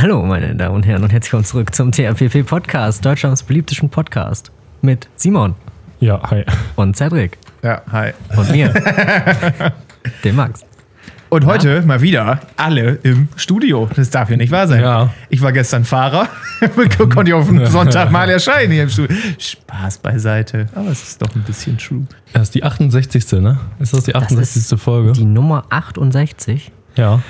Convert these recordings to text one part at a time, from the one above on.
Hallo, meine Damen und Herren, und herzlich willkommen zurück zum TRPP Podcast, Deutschlands beliebtesten Podcast. Mit Simon Ja, hi. und Cedric Ja, hi. und mir, dem Max. Und heute mal wieder alle im Studio. Das darf ja nicht wahr sein. Ja. Ich war gestern Fahrer, konnte ich auf den Sonntag mal erscheinen hier im Studio. Spaß beiseite. Aber es ist doch ein bisschen true. Das ist die 68. ne? Ist das die 68. Folge? Die Nummer 68. ja.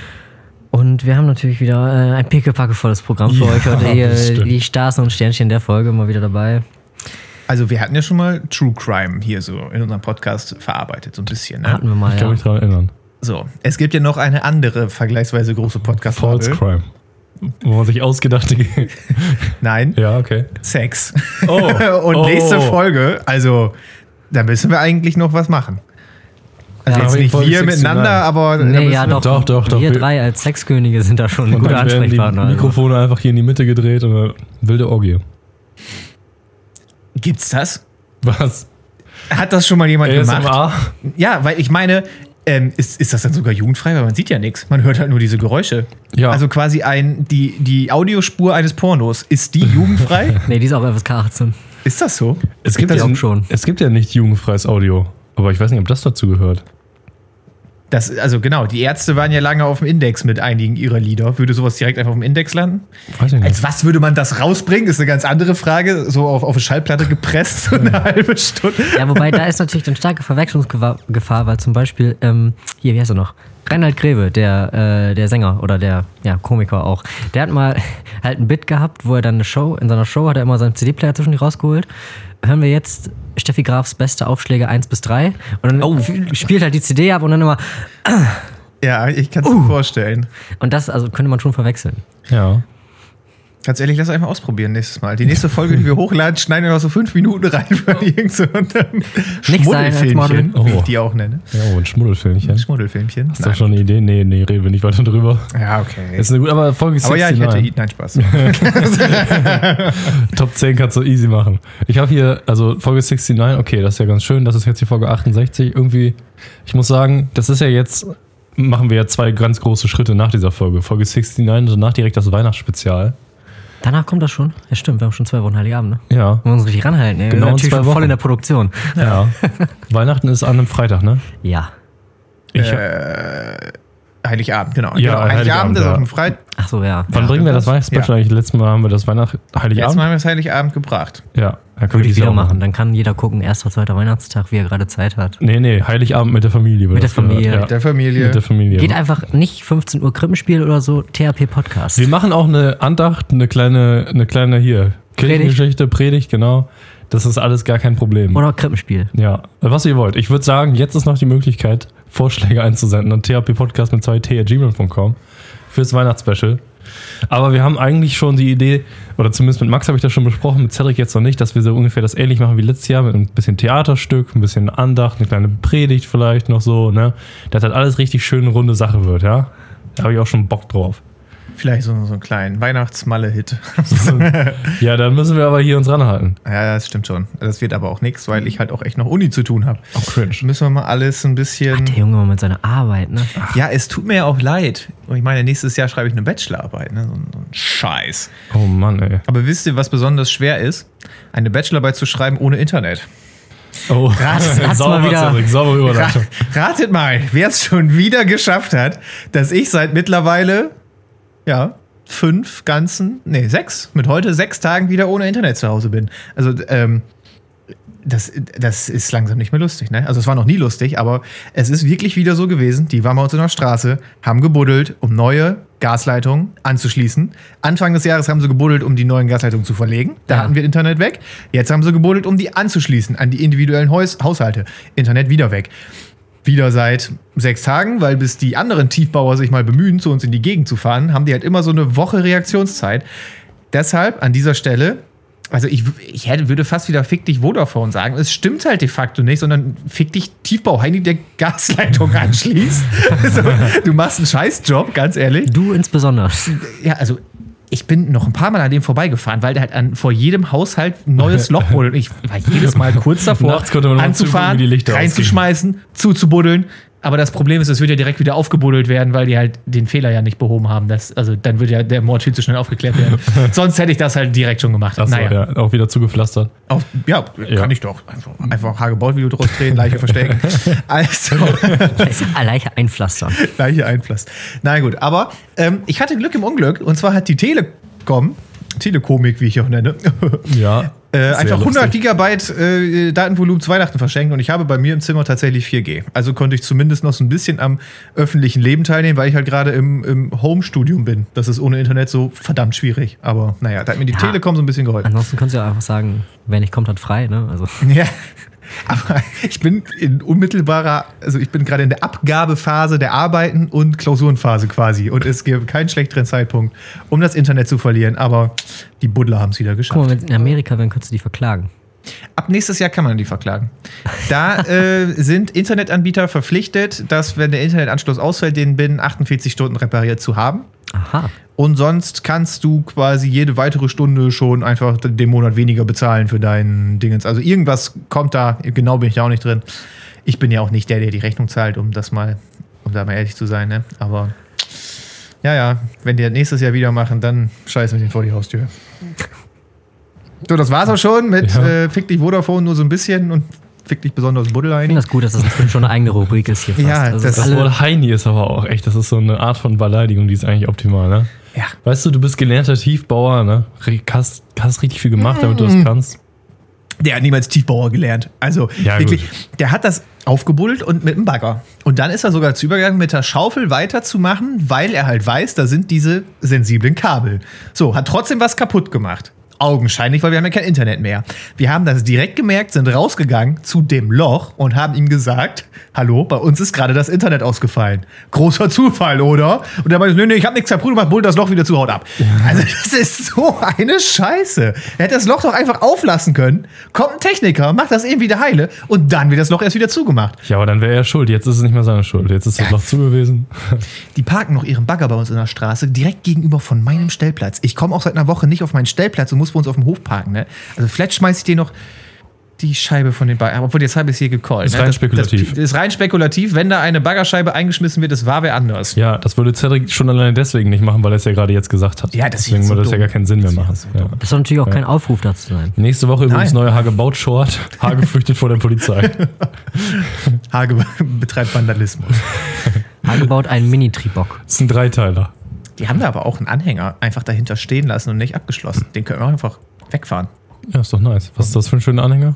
Und wir haben natürlich wieder äh, ein pickepackevolles Programm für Ja, euch heute. Hier, die Stars und Sternchen der Folge mal wieder dabei. Also wir hatten ja schon mal True Crime hier so in unserem Podcast verarbeitet, so ein bisschen. Ne? Hatten wir mal, Ich kann ja. mich daran erinnern. So, es gibt ja noch eine andere vergleichsweise große podcast False Crime. Wo man sich ausgedachte. Nein, ja, okay. Sex. Oh. Und oh. nächste Folge, also da müssen wir eigentlich noch was machen. Also Ja, jetzt aber nicht wir 69. miteinander, aber da Nee, ja, wir- doch. Doch, doch, doch. Wir drei als Sexkönige sind da schon Und gute dann werden die Ansprechpartner. also. Mikrofone einfach hier in die Mitte gedreht und eine wilde Orgie. Gibt's das? Was? Hat das schon mal jemand gemacht? ASMR? Ja, weil ich meine, ähm, ist, ist das dann sogar jugendfrei? Weil man sieht ja nichts. Man hört halt nur diese Geräusche. Ja. Also quasi ein, die, die Audiospur eines Pornos. Ist die jugendfrei? Nee, die ist auch FSK 18. ist das so? Es gibt, das ja, auch schon. es gibt ja nicht jugendfreies Audio. Aber ich weiß nicht, ob das dazu gehört. Das, also genau, die Ärzte waren ja lange auf dem Index mit einigen ihrer Lieder. Würde sowas direkt einfach auf dem Index landen? Weiß ich nicht. Als was würde man das rausbringen? Ist eine ganz andere Frage. So auf, auf eine Schallplatte gepresst, so eine halbe Stunde. Ja, wobei da ist natürlich dann starke Verwechslungsgefahr, Gefahr, weil zum Beispiel, ähm, hier, wie heißt er noch? Reinhard Greve, der, äh, der Sänger oder der ja, Komiker auch, der hat mal halt ein Bit gehabt, wo er dann eine Show, in seiner Show hat er immer seinen CD-Player zwischendurch rausgeholt. Hören wir jetzt Steffi Grafs beste Aufschläge 1 bis 3 und dann f- spielt halt die CD ab und dann immer, Ja, ich kann es Uh. mir vorstellen. und das also könnte man schon verwechseln. Ja. Ganz ehrlich, lass einfach ausprobieren nächstes Mal. Die nächste Folge, die wir hochladen, schneiden wir noch so fünf Minuten rein für irgend so ein. Schmuddelfilmchen, wie Oh. ich die auch nenne. Ja, oh, ein Schmuddelfilmchen. Hast Schmuddelfilmchen. du doch schon eine Idee? Nee, nee, reden wir nicht weiter drüber. Ja, okay. Ist eine gute, aber Folge Aber ja, ich 69. hätte. Nein, Spaß. Top 10 kannst du easy machen. Ich habe hier, also Folge 69, okay, das ist ja ganz schön. Das ist jetzt die Folge 68. Irgendwie, ich muss sagen, das ist ja jetzt, machen wir ja zwei ganz große Schritte nach dieser Folge. Folge 69, danach direkt das Weihnachtsspezial. Danach kommt das schon. Ja, stimmt, wir haben schon zwei Wochen Heiligabend, ne? Ja, Wir müssen uns richtig ranhalten. Ne? Genau wir in sind natürlich voll Wochen. in der Produktion. ja. Weihnachten ist an einem Freitag, ne? Ja. Ich, Heiligabend, genau. Ja, genau. Heiligabend Heiligabend, ist ja. auf dem Freitag. Ach so, ja. wann bringen wir das das- Weihnachtsspecial eigentlich? Letztes Mal haben wir das Weihnacht, Heiligabend. mal haben wir es Heiligabend gebracht. Ja, da können Würde ich dieses wieder machen. Dann kann jeder gucken, erster, zweiter Weihnachtstag, wie er gerade Zeit hat. Nee, nee, Heiligabend mit der Familie. Mit das der Familie. gehört, Mit der Familie. Ja, mit der Familie. Geht einfach nicht 15 Uhr Krippenspiel oder so, THP Podcast. Wir machen auch eine Andacht, eine kleine, eine kleine hier, Kirchengeschichte, Predigt, genau. Das ist alles gar kein Problem. Oder Krippenspiel. Ja, was ihr wollt. Ich würde sagen, jetzt ist noch die Möglichkeit, Vorschläge einzusenden an thppodcast mit 2t.gmail.com fürs Weihnachtsspecial. Aber wir haben eigentlich schon die Idee, oder zumindest mit Max habe ich das schon besprochen, mit Cedric jetzt noch nicht, dass wir so ungefähr das ähnlich machen wie letztes Jahr mit ein bisschen Theaterstück, ein bisschen Andacht, eine kleine Predigt vielleicht noch so, ne? Dass das alles richtig schön runde Sache wird, ja? Da habe ich auch schon Bock drauf. Vielleicht so, so einen kleinen Weihnachtsmalle-Hit. Ja, dann müssen wir aber hier uns ranhalten. ja, das stimmt schon. Das wird aber auch nichts, weil ich halt auch echt noch Uni zu tun habe. Oh, cringe. Müssen wir mal alles ein bisschen. Der Junge mal mit seiner Arbeit, ne? Ja, es tut mir ja auch leid. Und ich meine, nächstes Jahr schreibe ich eine Bachelorarbeit. Ne? So, ein- so ein Scheiß. Oh Mann, ey. Aber wisst ihr, was besonders schwer ist? Eine Bachelorarbeit zu schreiben ohne Internet. Oh, hat's sauber, mal wieder- Ra Überleitung. ratet mal, wer es schon wieder geschafft hat, dass ich seit mittlerweile, ja, fünf ganzen, nee, sechs, mit heute sechs Tagen wieder ohne Internet zu Hause bin. Also, ähm, das, das ist langsam nicht mehr lustig, ne? Also es war noch nie lustig, aber es ist wirklich wieder so gewesen. Die waren bei uns in der Straße, haben gebuddelt, um neue Gasleitungen anzuschließen. Anfang des Jahres haben sie gebuddelt, um die neuen Gasleitungen zu verlegen. Da Ja. hatten wir Internet weg. Jetzt haben sie gebuddelt, um die anzuschließen an die individuellen Haus Haushalte. Internet wieder weg. Wieder seit sechs Tagen, weil bis die anderen Tiefbauer sich mal bemühen, zu uns in die Gegend zu fahren, haben die halt immer so eine Woche Reaktionszeit. Deshalb an dieser Stelle, also ich, ich hätte, würde fast wieder fick dich Vodafone sagen. Es stimmt halt de facto nicht, sondern fick dich Tiefbau Heini, der Gasleitung anschließt. also, du machst einen Scheißjob, ganz ehrlich. Du insbesondere. Ja, also ich bin noch ein paar Mal an dem vorbeigefahren, weil der halt an, vor jedem Haushalt ein neues Loch buddelt. Ich war jedes Mal kurz davor, Nachts konnte man zugucken, anzufahren, wie die Lichter reinzuschmeißen, zuzubuddeln. Aber das Problem ist, es wird ja direkt wieder aufgebuddelt werden, weil die halt den Fehler ja nicht behoben haben. Das, also dann würde ja der Mord viel zu schnell aufgeklärt werden. Sonst hätte ich das halt direkt schon gemacht. Achso, ja, auch wieder zugepflastert. Auf, ja, Ja. kann ich doch. Einfach, einfach Hagebaut-Video draus drehen, Leiche verstecken. Also, Leiche einpflastern. Leiche Einfluss. Na gut, aber ähm, ich hatte Glück im Unglück. Und zwar hat die Telekom, Telekomik, wie ich auch nenne, Ja. äh, einfach 100 lustig. Gigabyte äh, Datenvolumen zu Weihnachten verschenkt. Und ich habe bei mir im Zimmer tatsächlich 4G. Also konnte ich zumindest noch so ein bisschen am öffentlichen Leben teilnehmen, weil ich halt gerade im, im Home-Studium bin. Das ist ohne Internet so verdammt schwierig. Aber naja, da hat mir die Ja. Telekom so ein bisschen geholfen. Ansonsten kannst du ja einfach sagen, wer nicht kommt, hat frei. Ne? Also, Ja. Aber ich bin in unmittelbarer, also ich bin gerade in der Abgabephase der Arbeiten und Klausurenphase quasi. Und es gibt keinen schlechteren Zeitpunkt, um das Internet zu verlieren. Aber die Buddler haben es wieder guck geschafft. mal, wenn in Amerika wären, könntest du die verklagen. Ab nächstes Jahr kann man die verklagen. Da äh, sind Internetanbieter verpflichtet, dass, wenn der Internetanschluss ausfällt, den binnen 48 Stunden repariert zu haben. Aha. Und sonst kannst du quasi jede weitere Stunde schon einfach den Monat weniger bezahlen für deinen Dingens. Also irgendwas kommt da, genau bin ich da auch nicht drin. Ich bin ja auch nicht der, der die Rechnung zahlt, um das mal, um da mal ehrlich zu sein, ne? Aber ja, ja, wenn die das nächstes Jahr wieder machen, dann scheiß mit denen vor die Haustür. So, das war's auch schon mit Ja. äh, Fick dich Vodafone nur so ein bisschen und Fick dich besonders Ich Buddel finde das gut, dass das inzwischen schon eine eigene Rubrik ist hier fast. Ja, also das- Das alle, Wort Heini ist aber auch echt, das ist so eine Art von Beleidigung, die ist eigentlich optimal, ne? Ja. Weißt du, du bist gelernter Tiefbauer, ne? Hast, hast richtig viel gemacht, damit du das kannst. Der hat niemals Tiefbauer gelernt. Also Ja, wirklich, gut. der hat das aufgebuddelt und mit dem Bagger. Und dann ist er sogar zu übergegangen, mit der Schaufel weiterzumachen, weil er halt weiß, da sind diese sensiblen Kabel. So, hat trotzdem was kaputt gemacht. Augenscheinlich, weil wir haben ja kein Internet mehr. Wir haben das direkt gemerkt, sind rausgegangen zu dem Loch und haben ihm gesagt, hallo, bei uns ist gerade das Internet ausgefallen. Großer Zufall, oder? Und er meinte, nee, nee, ich habe nichts kaputt gemacht, bull das Loch wieder zu, haut ab. Also das ist so eine Scheiße. Er hätte das Loch doch einfach auflassen können, kommt ein Techniker, macht das eben wieder heile und dann wird das Loch erst wieder zugemacht. Ja, aber dann wäre er schuld. Jetzt ist es nicht mehr seine Schuld. Jetzt ist das Ja. Loch zu gewesen. Die parken noch ihren Bagger bei uns in der Straße, direkt gegenüber von meinem Stellplatz. Ich komme auch seit einer Woche nicht auf meinen Stellplatz und muss bei uns auf dem Hof parken. Ne? Also vielleicht schmeiße ich dir noch die Scheibe von den Bagger. Obwohl, jetzt habe ich es hier gecallt. Ist ne? rein das, spekulativ. Das, das ist rein spekulativ. Wenn da eine Baggerscheibe eingeschmissen wird, das war wer anders. Ja, das würde Cedric schon alleine deswegen nicht machen, weil er es ja gerade jetzt gesagt hat. Ja, das ist Deswegen so würde das ja gar keinen Sinn mehr Das machen. so Ja. das soll natürlich auch kein Aufruf dazu sein. Nächste Woche übrigens Nein. neue Hagebaut-Short. Hage flüchtet vor der Polizei. Hage betreibt Vandalismus. Hage baut einen Mini-Tribock. Das ist ein Dreiteiler. Die haben da aber auch einen Anhänger einfach dahinter stehen lassen und nicht abgeschlossen. Den können wir einfach wegfahren. Ja, ist doch nice. Was ist das für ein schöner Anhänger?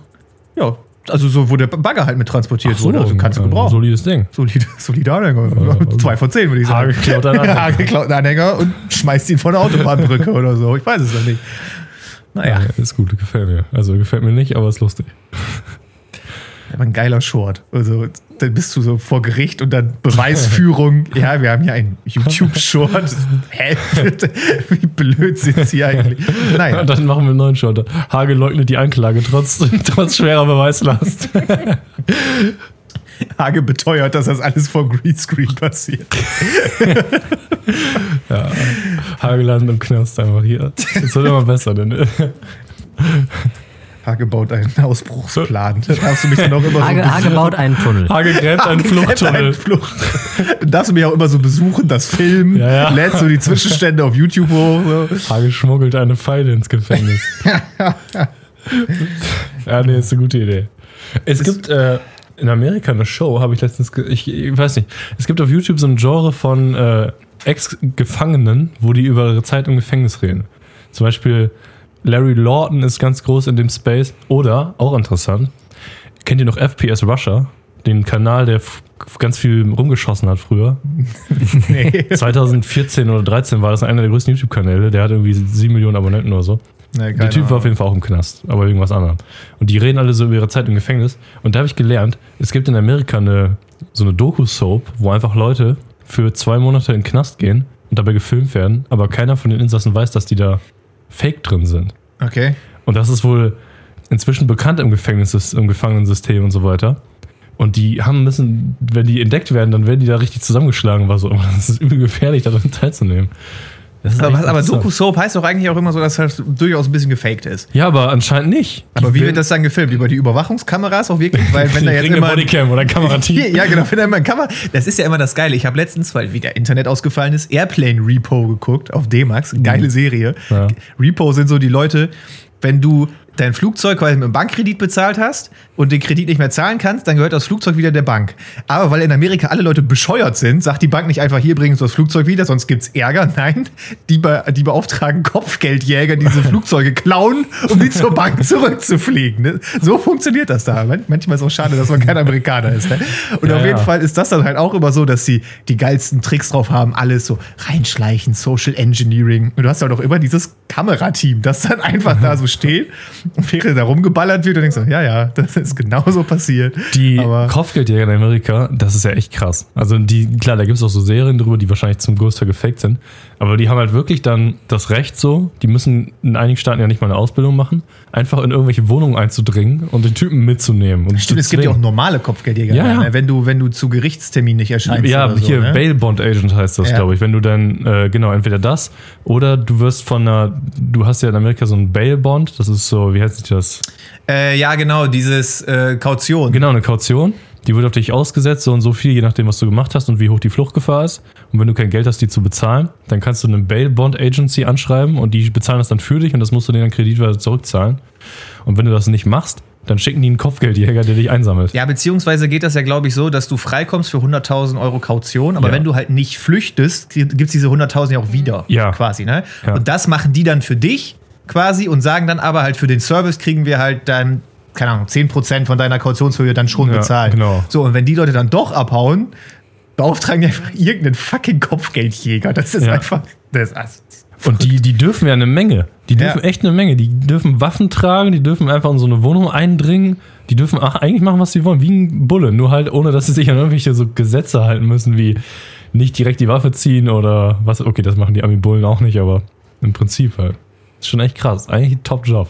Ja, also so, wo der Bagger halt mit transportiert wurde. Also kannst du ein gebrauchen. Solides Ding. Solide, solide Anhänger. Zwei von zehn, würde ich sagen. Hage klaut einen Anhänger. Hage klaut einen Anhänger und schmeißt ihn von der Autobahnbrücke oder so. Ich weiß es noch nicht. Naja, Ja, ist gut, gefällt mir. Also gefällt mir nicht, aber ist lustig. aber ein geiler Short. Also, dann bist du so vor Gericht und dann Beweisführung. ja, wir haben hier einen YouTube-Short. Hä? Wie blöd sind sie eigentlich? Naja. Und dann machen wir einen neuen Short. Hage leugnet die Anklage trotz, trotz schwerer Beweislast. Hage beteuert, dass das alles vor Greenscreen passiert. Ja. Hage landet im Knast einfach hier. Das wird immer besser, denn. Hage baut einen Ausbruchsplan. Da darfst du mich dann auch immer Hage, so Hage baut einen Tunnel. Hage gräbt einen Fluchttunnel. Flucht. Darfst du mich auch immer so besuchen, das Filmen, Ja, ja. lädst du die Zwischenstände auf YouTube hoch. So. Hage schmuggelt eine Pfeile ins Gefängnis. ja, nee, ist eine gute Idee. Es gibt äh, in Amerika eine Show, habe ich letztens, ich, ich weiß nicht, es gibt auf YouTube so ein Genre von äh, Ex-Gefangenen, wo die über ihre Zeit im Gefängnis reden. Zum Beispiel Larry Lawton ist ganz groß in dem Space. Oder, auch interessant, kennt ihr noch FPS Russia? Den Kanal, der ganz viel rumgeschossen hat früher. Nee. 2014 oder 13 war das einer der größten YouTube-Kanäle. Der hat irgendwie 7 Millionen Abonnenten oder so. Nee, Der Typ war auf jeden Fall auch im Knast, aber irgendwas anderem. Und die reden alle so über ihre Zeit im Gefängnis. Und da habe ich gelernt, es gibt in Amerika eine, so eine Doku-Soap, wo einfach Leute für zwei Monate in den Knast gehen und dabei gefilmt werden, aber keiner von den Insassen weiß, dass die da fake drin sind. Okay. Und das ist wohl inzwischen bekannt im Gefängnis, im Gefangenensystem und so weiter. Und die haben müssen, wenn die entdeckt werden, dann werden die da richtig zusammengeschlagen. War so, das ist übel gefährlich, daran teilzunehmen. Aber, aber interessant. Doku-Soap heißt doch eigentlich auch immer so, dass das durchaus ein bisschen gefaked ist. Ja, aber anscheinend nicht. Aber Die wie wird das dann gefilmt? Über die Überwachungskameras auch wirklich? Weil wenn da jetzt immer... Bodycam oder Kamerateam. Ja, genau, wenn da immer ein Kamera... Das ist ja immer das Geile. Ich habe letztens, weil wieder Internet ausgefallen ist, Airplane Repo geguckt auf D-Max. Geile Serie. Ja. Repo sind so die Leute, wenn du dein Flugzeug quasi mit einem Bankkredit bezahlt hast und den Kredit nicht mehr zahlen kannst, dann gehört das Flugzeug wieder der Bank. Aber weil in Amerika alle Leute bescheuert sind, sagt die Bank nicht einfach, hier bringen Sie das Flugzeug wieder, sonst gibt's Ärger. Nein, die, be die beauftragen Kopfgeldjäger, die diese Flugzeuge klauen, um die zur Bank zurückzufliegen. Ne? So funktioniert das da. Man- Manchmal ist es auch schade, dass man kein Amerikaner ist. Ne? Und Ja, auf jeden ja. Fall ist das dann halt auch immer so, dass sie die geilsten Tricks drauf haben, alles so reinschleichen, Social Engineering. Und du hast halt auch immer dieses Kamerateam, das dann einfach da so steht während da rumgeballert wird und denkst so, ja, ja, das ist genauso passiert. Die Aber Kopfgeldjäger in Amerika, das ist ja echt krass. Also die, klar, da gibt es auch so Serien drüber, die wahrscheinlich zum Großteil gefaked sind. Aber die haben halt wirklich dann das Recht so, die müssen in einigen Staaten ja nicht mal eine Ausbildung machen, einfach in irgendwelche Wohnungen einzudringen und den Typen mitzunehmen. Und stimmt, es gibt ja auch normale Kopfgeldjäger, Ja, ja. ne? wenn, du, wenn du zu Gerichtstermin nicht erscheinst. Ja, oder so, hier ne? Bail Bond Agent heißt das, Ja. glaube ich. Wenn du dann, äh, genau, entweder das oder du wirst von einer, du hast ja in Amerika so einen Bail Bond, das ist so, wie heißt das? Äh, ja, genau, dieses äh, Kaution. Genau, eine Kaution. Die wird auf dich ausgesetzt, so und so viel, je nachdem, was du gemacht hast und wie hoch die Fluchtgefahr ist. Und wenn du kein Geld hast, die zu bezahlen, dann kannst du eine Bail Bond Agency anschreiben und die bezahlen das dann für dich und das musst du denen dann kreditweise zurückzahlen. Und wenn du das nicht machst, dann schicken die einen Kopfgeldjäger, der dich einsammelt. Ja, beziehungsweise geht das ja, glaube ich, so, dass du freikommst für 100.000 Euro Kaution, aber Ja. wenn du halt nicht flüchtest, gibt es diese 100.000 ja auch wieder. Ja. Quasi, ne? Ja. Und das machen die dann für dich quasi und sagen dann aber halt für den Service kriegen wir halt dann, keine Ahnung, 10% von deiner Kautionshöhe dann schon Ja, bezahlt. genau. So, und wenn die Leute dann doch abhauen, beauftragen die einfach irgendeinen fucking Kopfgeldjäger. Das ist Ja. einfach. Das ist, Und die, die dürfen ja eine Menge. Die dürfen Ja. echt eine Menge. Die dürfen Waffen tragen, die dürfen einfach in so eine Wohnung eindringen. Die dürfen eigentlich machen, was sie wollen, wie ein Bulle. Nur halt, ohne dass sie sich an irgendwelche so Gesetze halten müssen, wie nicht direkt die Waffe ziehen oder was. Okay, das machen die Ami-Bullen auch nicht, aber im Prinzip halt. Schon echt krass. Eigentlich ein Top-Job.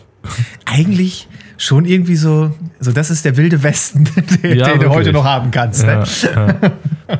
eigentlich schon irgendwie so, so das ist der wilde Westen, den, Ja, den du heute noch haben kannst. Ja, Ne? ja.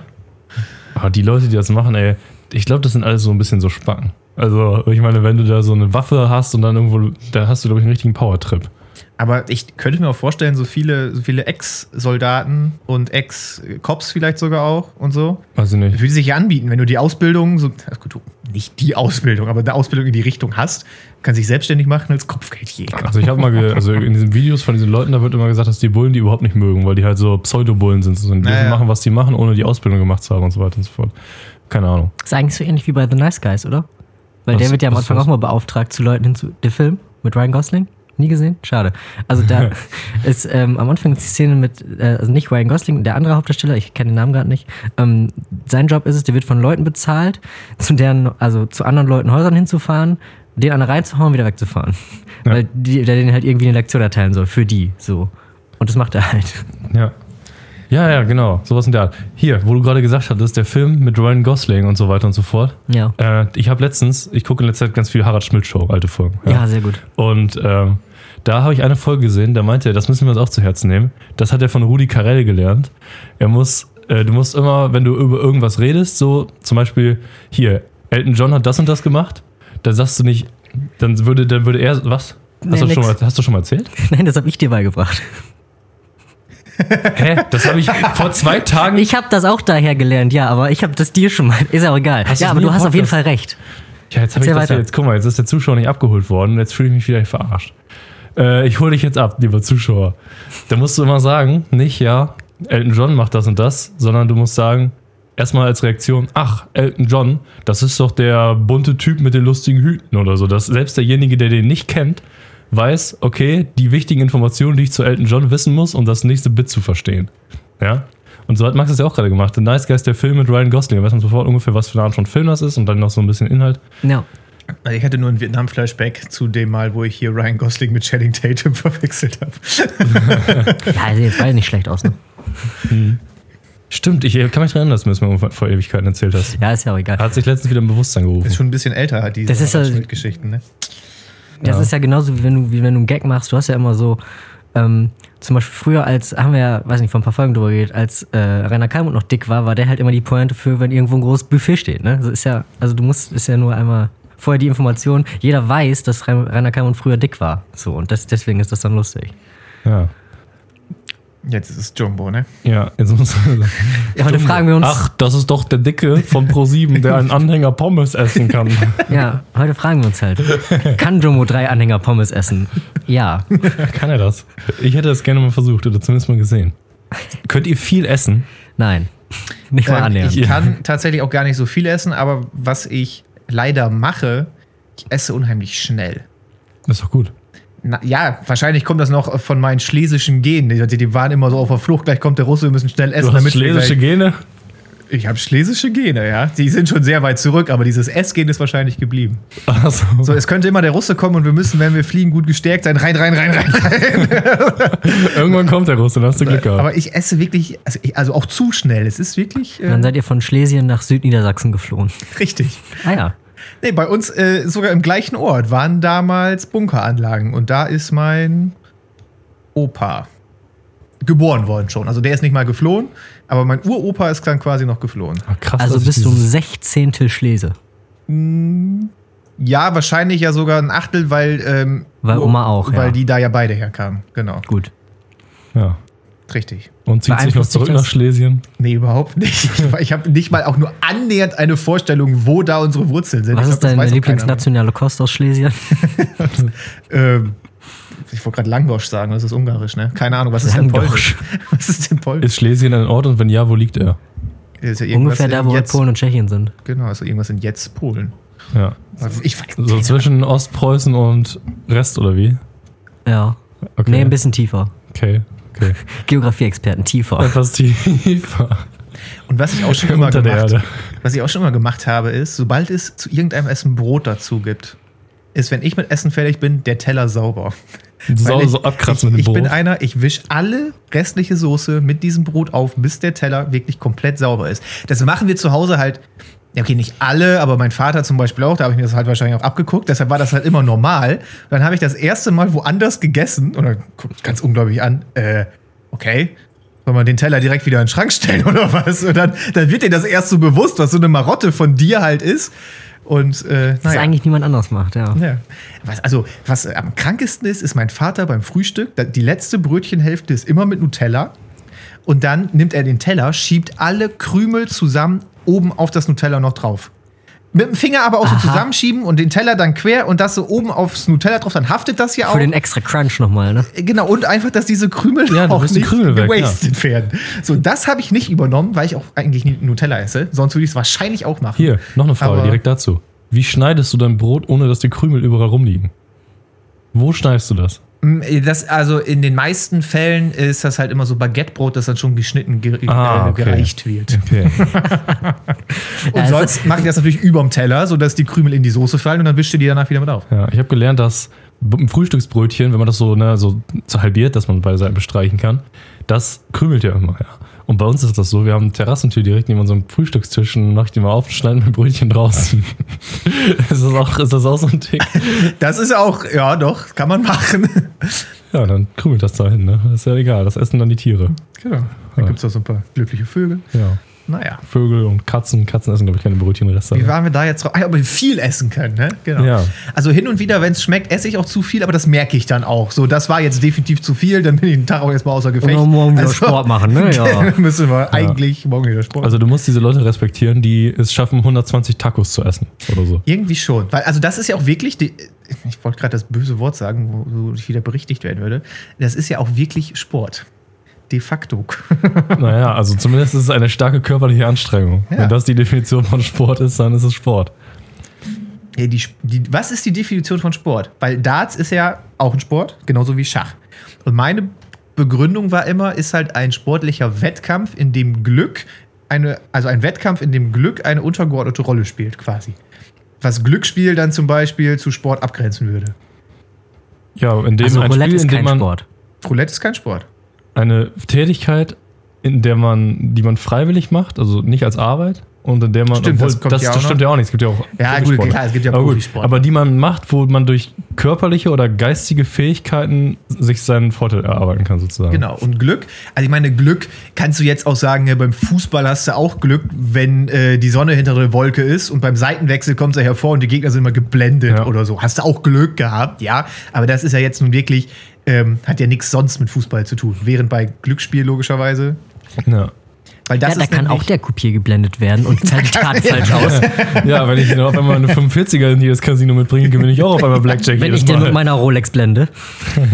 Aber die Leute, die das machen, ey, ich glaube, das sind alles so ein bisschen so Spacken. Also, ich meine, wenn du da so eine Waffe hast und dann irgendwo, da hast du, glaube ich, einen richtigen Power-Trip. Aber ich könnte mir auch vorstellen, so viele, so viele Ex-Soldaten und Ex-Cops vielleicht sogar auch und so, Weiß ich nicht. würde sich ja anbieten, wenn du die Ausbildung, so, also gut, du- nicht die Ausbildung, aber eine Ausbildung in die Richtung hast, kannst dich selbstständig machen als Kopfgeldjäger. Also ich habe mal, also in diesen Videos von diesen Leuten, da wird immer gesagt, dass die Bullen die überhaupt nicht mögen, weil die halt so Pseudo-Bullen sind. So, die Naja. machen, was die machen, ohne die Ausbildung gemacht zu haben und so weiter und so fort. Keine Ahnung. Ist eigentlich so ähnlich wie bei The Nice Guys, oder? Weil Was- der wird ja am Anfang was? auch mal beauftragt zu Leuten hinzu. Der Film mit Ryan Gosling? Nie gesehen? Schade. Also da ist ähm, am Anfang ist die Szene mit, äh, also nicht Ryan Gosling, der andere Hauptdarsteller, ich kenne den Namen gerade nicht. Ähm, sein Job ist es, der wird von Leuten bezahlt, zu deren, also zu anderen Leuten Häusern hinzufahren, den einer reinzuhauen, wieder wegzufahren. Ja. Weil die, der denen halt irgendwie eine Lektion erteilen soll, für die, so. Und das macht er halt. Ja. Ja, ja, genau. Sowas in der Art. Hier, wo du gerade gesagt hattest, der Film mit Ryan Gosling und so weiter und so fort. Ja. Äh, ich habe letztens, ich gucke in letzter Zeit ganz viel Harald Schmidt Show, alte Folgen. Ja, sehr gut. Und ähm, da habe ich eine Folge gesehen, da meinte er, das müssen wir uns auch zu Herzen nehmen. Das hat er von Rudi Carell gelernt. Er muss, äh, du musst immer, wenn du über irgendwas redest, so zum Beispiel hier, Elton John hat das und das gemacht, dann sagst du nicht, dann würde, dann würde er, was? Hast, Nee, du, schon nix. mal, hast du schon mal erzählt? Nein, das habe ich dir beigebracht. Hä? Das habe ich vor zwei Tagen. Ich habe das auch daher gelernt, ja, aber ich habe das dir schon mal. Ist ja auch egal. Hast ja, aber du hast auf jeden Fall recht. Ja, jetzt habe ich das weiter. ja, jetzt guck mal, jetzt ist der Zuschauer nicht abgeholt worden. Jetzt fühle ich mich wieder verarscht. Äh, ich hole dich jetzt ab, lieber Zuschauer. Da musst du immer sagen, nicht ja, Elton John macht das und das, sondern du musst sagen, erstmal als Reaktion, ach, Elton John, das ist doch der bunte Typ mit den lustigen Hüten oder so. Dass selbst derjenige, der den nicht kennt, weiß, okay, die wichtigen Informationen, die ich zu Elton John wissen muss, um das nächste Bit zu verstehen. Ja? Und so hat Max das ja auch gerade gemacht. The Nice Guys, der Film mit Ryan Gosling. Da weiß man sofort ungefähr, was für eine Art von Film das ist und dann noch so ein bisschen Inhalt. Ja. Also Ich hatte nur ein Vietnam-Flashback zu dem Mal, wo ich hier Ryan Gosling mit Channing Tatum verwechselt habe. Ja, sieht jetzt beide nicht schlecht aus, ne? Stimmt, ich kann mich daran erinnern, dass du mir das mal vor Ewigkeiten erzählt hast. Ja, ist ja auch egal. Hat sich letztens wieder im Bewusstsein gerufen. Ist schon ein bisschen älter, hat diese Das ist ja- Geschichten, ne? Das Ja. ist ja genauso, wie wenn du, wie wenn du einen Gag machst. Du hast ja immer so, ähm, zum Beispiel früher, als, haben wir ja, weiß nicht, vor ein paar Folgen drüber geredet, als äh, Rainer Kalmund noch dick war, war der halt immer die Pointe für, wenn irgendwo ein großes Buffet steht, ne? Das ist ja, also du musst, ist ja nur einmal, vorher die Information, jeder weiß, dass Rainer Kallmund früher dick war. So, und das, deswegen ist das dann lustig. Ja. Jetzt ist es Jumbo, ne? Ja, jetzt muss Ja, heute fragen wir uns, Ach, das ist doch der Dicke von Pro7, der einen Anhänger Pommes essen kann. ja, heute fragen wir uns halt, kann Jumbo drei Anhänger Pommes essen? Ja. Kann er das? Ich hätte das gerne mal versucht oder zumindest mal gesehen. Könnt ihr viel essen? Nein. Nicht mal Ähm, annähernd. ich kann tatsächlich auch gar nicht so viel essen, aber was ich leider mache, ich esse unheimlich schnell. Das ist doch gut. Na, ja, wahrscheinlich kommt das noch von meinen schlesischen Genen. Die, die waren immer so auf der Flucht, gleich kommt der Russe, wir müssen schnell essen. Du hast schlesische gleich- Gene? Ich habe schlesische Gene, ja. Die sind schon sehr weit zurück, aber dieses Essgen ist wahrscheinlich geblieben. Also, So, es könnte immer der Russe kommen und wir müssen, wenn wir fliegen, gut gestärkt sein. Rein, rein, rein, rein, rein. irgendwann kommt der Russe, dann hast du Glück gehabt. Aber ich esse wirklich, also, ich, also auch zu schnell. Es ist wirklich äh, Dann seid ihr von Schlesien nach Südniedersachsen geflohen. richtig. Ah ja. Nee, bei uns äh, sogar im gleichen Ort waren damals Bunkeranlagen und da ist mein Opa geboren worden schon. Also der ist nicht mal geflohen, aber mein Uropa ist dann quasi noch geflohen. Ah, krass, Also bist du ein Sechzehntel Schlese. Ja, wahrscheinlich ja sogar ein Achtel, weil ähm, Weil Oma auch, ja. weil die da ja beide herkamen. Genau, Gut. Ja. richtig. Und zieht sich noch zurück nach Schlesien. Nee, überhaupt nicht. Ich, ich habe nicht mal auch nur annähernd eine Vorstellung, wo da unsere Wurzeln sind. Was ist deine Lieblingsnationale Kost aus Schlesien? Ähm, ich wollte gerade Langosch sagen, das ist ungarisch, ne? Keine Ahnung, was ist denn Langosch. Polnisch? Was ist denn Polnisch? Ist Schlesien ein Ort und wenn ja, wo liegt er? Ist ja irgendwas Ungefähr da, wo jetzt, Polen und Tschechien sind. Genau, ja irgendwas in jetzt Polen. Ja. Also Ich weiß So zwischen Ostpreußen und Rest oder wie? Ja. Okay. Nee, ein bisschen tiefer. Okay, okay. Geografie-Experten, tiefer. Etwas tiefer. Und was ich auch schon immer gemacht, Erde. was ich auch schon immer gemacht habe, ist, sobald es zu irgendeinem Essen Brot dazu gibt, ist, wenn ich mit Essen fertig bin, der Teller sauber. So, Weil ich, so abkratzen ich, mit ich dem bin Brot. einer, ich wische alle restliche Soße mit diesem Brot auf, bis der Teller wirklich komplett sauber ist. Das machen wir zu Hause halt, okay, nicht alle, aber mein Vater zum Beispiel auch, da habe ich mir das halt wahrscheinlich auch abgeguckt, deshalb war das halt immer normal. Dann habe ich das erste Mal woanders gegessen und dann guckt ganz unglaublich an, äh, okay. Soll man den Teller direkt wieder in den Schrank stellen oder was? Und dann, dann wird dir das erst so bewusst, was so eine Marotte von dir halt ist. Und äh, Das naja. eigentlich niemand anders macht, ja. Ja. Was, also, was am krankesten ist, ist mein Vater beim Frühstück. Die letzte Brötchenhälfte ist immer mit Nutella. Und dann nimmt er den Teller, schiebt alle Krümel zusammen oben auf das Nutella noch drauf. Mit dem Finger aber auch so Aha. zusammenschieben und den Teller dann quer und das so oben aufs Nutella drauf, dann haftet das ja auch. Für den extra Crunch nochmal, ne? Genau, und einfach, dass diese Krümel Ja, auch nicht Krümel weg, gewastet werden. So, das habe ich nicht übernommen, weil ich auch eigentlich nie Nutella esse. Sonst würde ich es wahrscheinlich auch machen. Hier, noch eine Frage Aber- direkt dazu. Wie schneidest du dein Brot, ohne dass die Krümel überall rumliegen? Wo schneidest du das? Mm, Das, also in den meisten Fällen ist das halt immer so Baguettebrot, das dann schon geschnitten ge Ah, äh, okay. gereicht wird. Okay. Und Also- sonst mache ich das natürlich überm Teller, sodass die Krümel in die Soße fallen und dann wischt ihr die danach wieder mit auf. Ja, ich habe gelernt, dass ein Frühstücksbrötchen, wenn man das so, ne, so, so halbiert, dass man beide Seiten bestreichen kann, das krümelt ja immer. Ja. Und bei uns ist das so, wir haben eine Terrassentür direkt neben unserem Frühstückstisch und mach ich die mal auf und schneide mein Brötchen draußen. ist, das auch, ist das auch so ein Tick? Das ist auch, ja doch, kann man machen. Ja, dann krümelt das da hin, ne? Ist ja egal, das essen dann die Tiere. Genau. Dann gibt es auch so ein paar glückliche Vögel. Ja. Naja. Vögel und Katzen. Katzen essen, glaube ich, keine Brötchenreste. Wie waren wir da jetzt drauf? Ah, ja, aber wir viel essen können, ne? Genau. Ja. Also hin und wieder, wenn es schmeckt, esse ich auch zu viel, aber das merke ich dann auch. So, das war jetzt definitiv zu viel, dann bin ich den Tag auch erstmal außer Gefecht. Und morgen wieder Also, Sport machen, ne? Ja. müssen wir eigentlich morgen wieder Sport Also du musst diese Leute respektieren, die es schaffen, 120 Tacos zu essen oder so. Irgendwie schon. Weil, also, das ist ja auch wirklich, die, ich wollte gerade das böse Wort sagen, wo ich wieder berichtigt werden würde. Das ist ja auch wirklich Sport. De facto. Naja, also zumindest ist es eine starke körperliche Anstrengung. Ja. Wenn das die Definition von Sport ist, dann ist es Sport. Ja, die, die, was ist die Definition von Sport? Weil Darts ist ja auch ein Sport, genauso wie Schach. Und meine Begründung war immer, ist halt ein sportlicher Wettkampf, in dem Glück eine, also ein Wettkampf, in dem Glück eine untergeordnete Rolle spielt, quasi. Was Glücksspiel dann zum Beispiel zu Sport abgrenzen würde. Ja, in dem Also ein Roulette Spiel, ist in dem kein man Sport. Roulette ist kein Sport. Eine Tätigkeit, in der man, die man freiwillig macht, also nicht als Arbeit, und in der man. Stimmt, obwohl, das kommt ja auch stimmt ja auch nicht. Es gibt ja auch. Ja, gut, klar, es gibt ja aber gut, Profisport. Aber die man macht, wo man durch körperliche oder geistige Fähigkeiten sich seinen Vorteil erarbeiten kann, sozusagen. Genau, und Glück, also ich meine, Glück kannst du jetzt auch sagen, ja, beim Fußball hast du auch Glück, wenn äh, die Sonne hinter der Wolke ist und beim Seitenwechsel kommt sie hervor und die Gegner sind immer geblendet Ja. oder so. Hast du auch Glück gehabt, ja, aber das ist ja jetzt nun wirklich, ähm, hat ja nichts sonst mit Fußball zu tun. Während bei Glücksspiel logischerweise, Ja. Weil das ja, da kann auch der Kopier geblendet werden und zeigt die Karte falsch aus. ja, wenn ich auf einmal eine 45er in jedes Casino mitbringe, gewinne ich auch auf einmal Blackjack. Wenn jedes ich den Mal. mit meiner Rolex blende.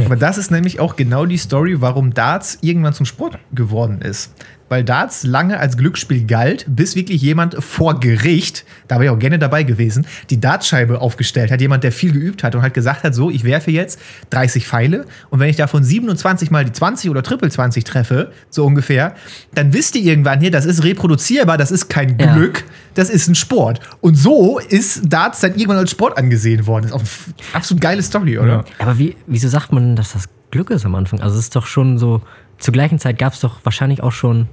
Aber das ist nämlich auch genau die Story, warum Darts irgendwann zum Sport geworden ist. Weil Darts lange als Glücksspiel galt, bis wirklich jemand vor Gericht, da wäre ich auch gerne dabei gewesen, die Dartscheibe aufgestellt hat. Jemand, der viel geübt hat und halt gesagt hat: So, ich werfe jetzt 30 Pfeile und wenn ich davon 27 mal die 20 oder Triple 20 treffe, so ungefähr, dann wisst ihr irgendwann hier, das ist reproduzierbar, das ist kein Ja. Glück, das ist ein Sport. Und so ist Darts dann irgendwann als Sport angesehen worden. Das ist auch eine absolut geile Story, oder? Ja. Aber wie, wieso sagt man, dass das Glück ist am Anfang? Also es ist doch schon so, zur gleichen Zeit gab es doch wahrscheinlich auch schon,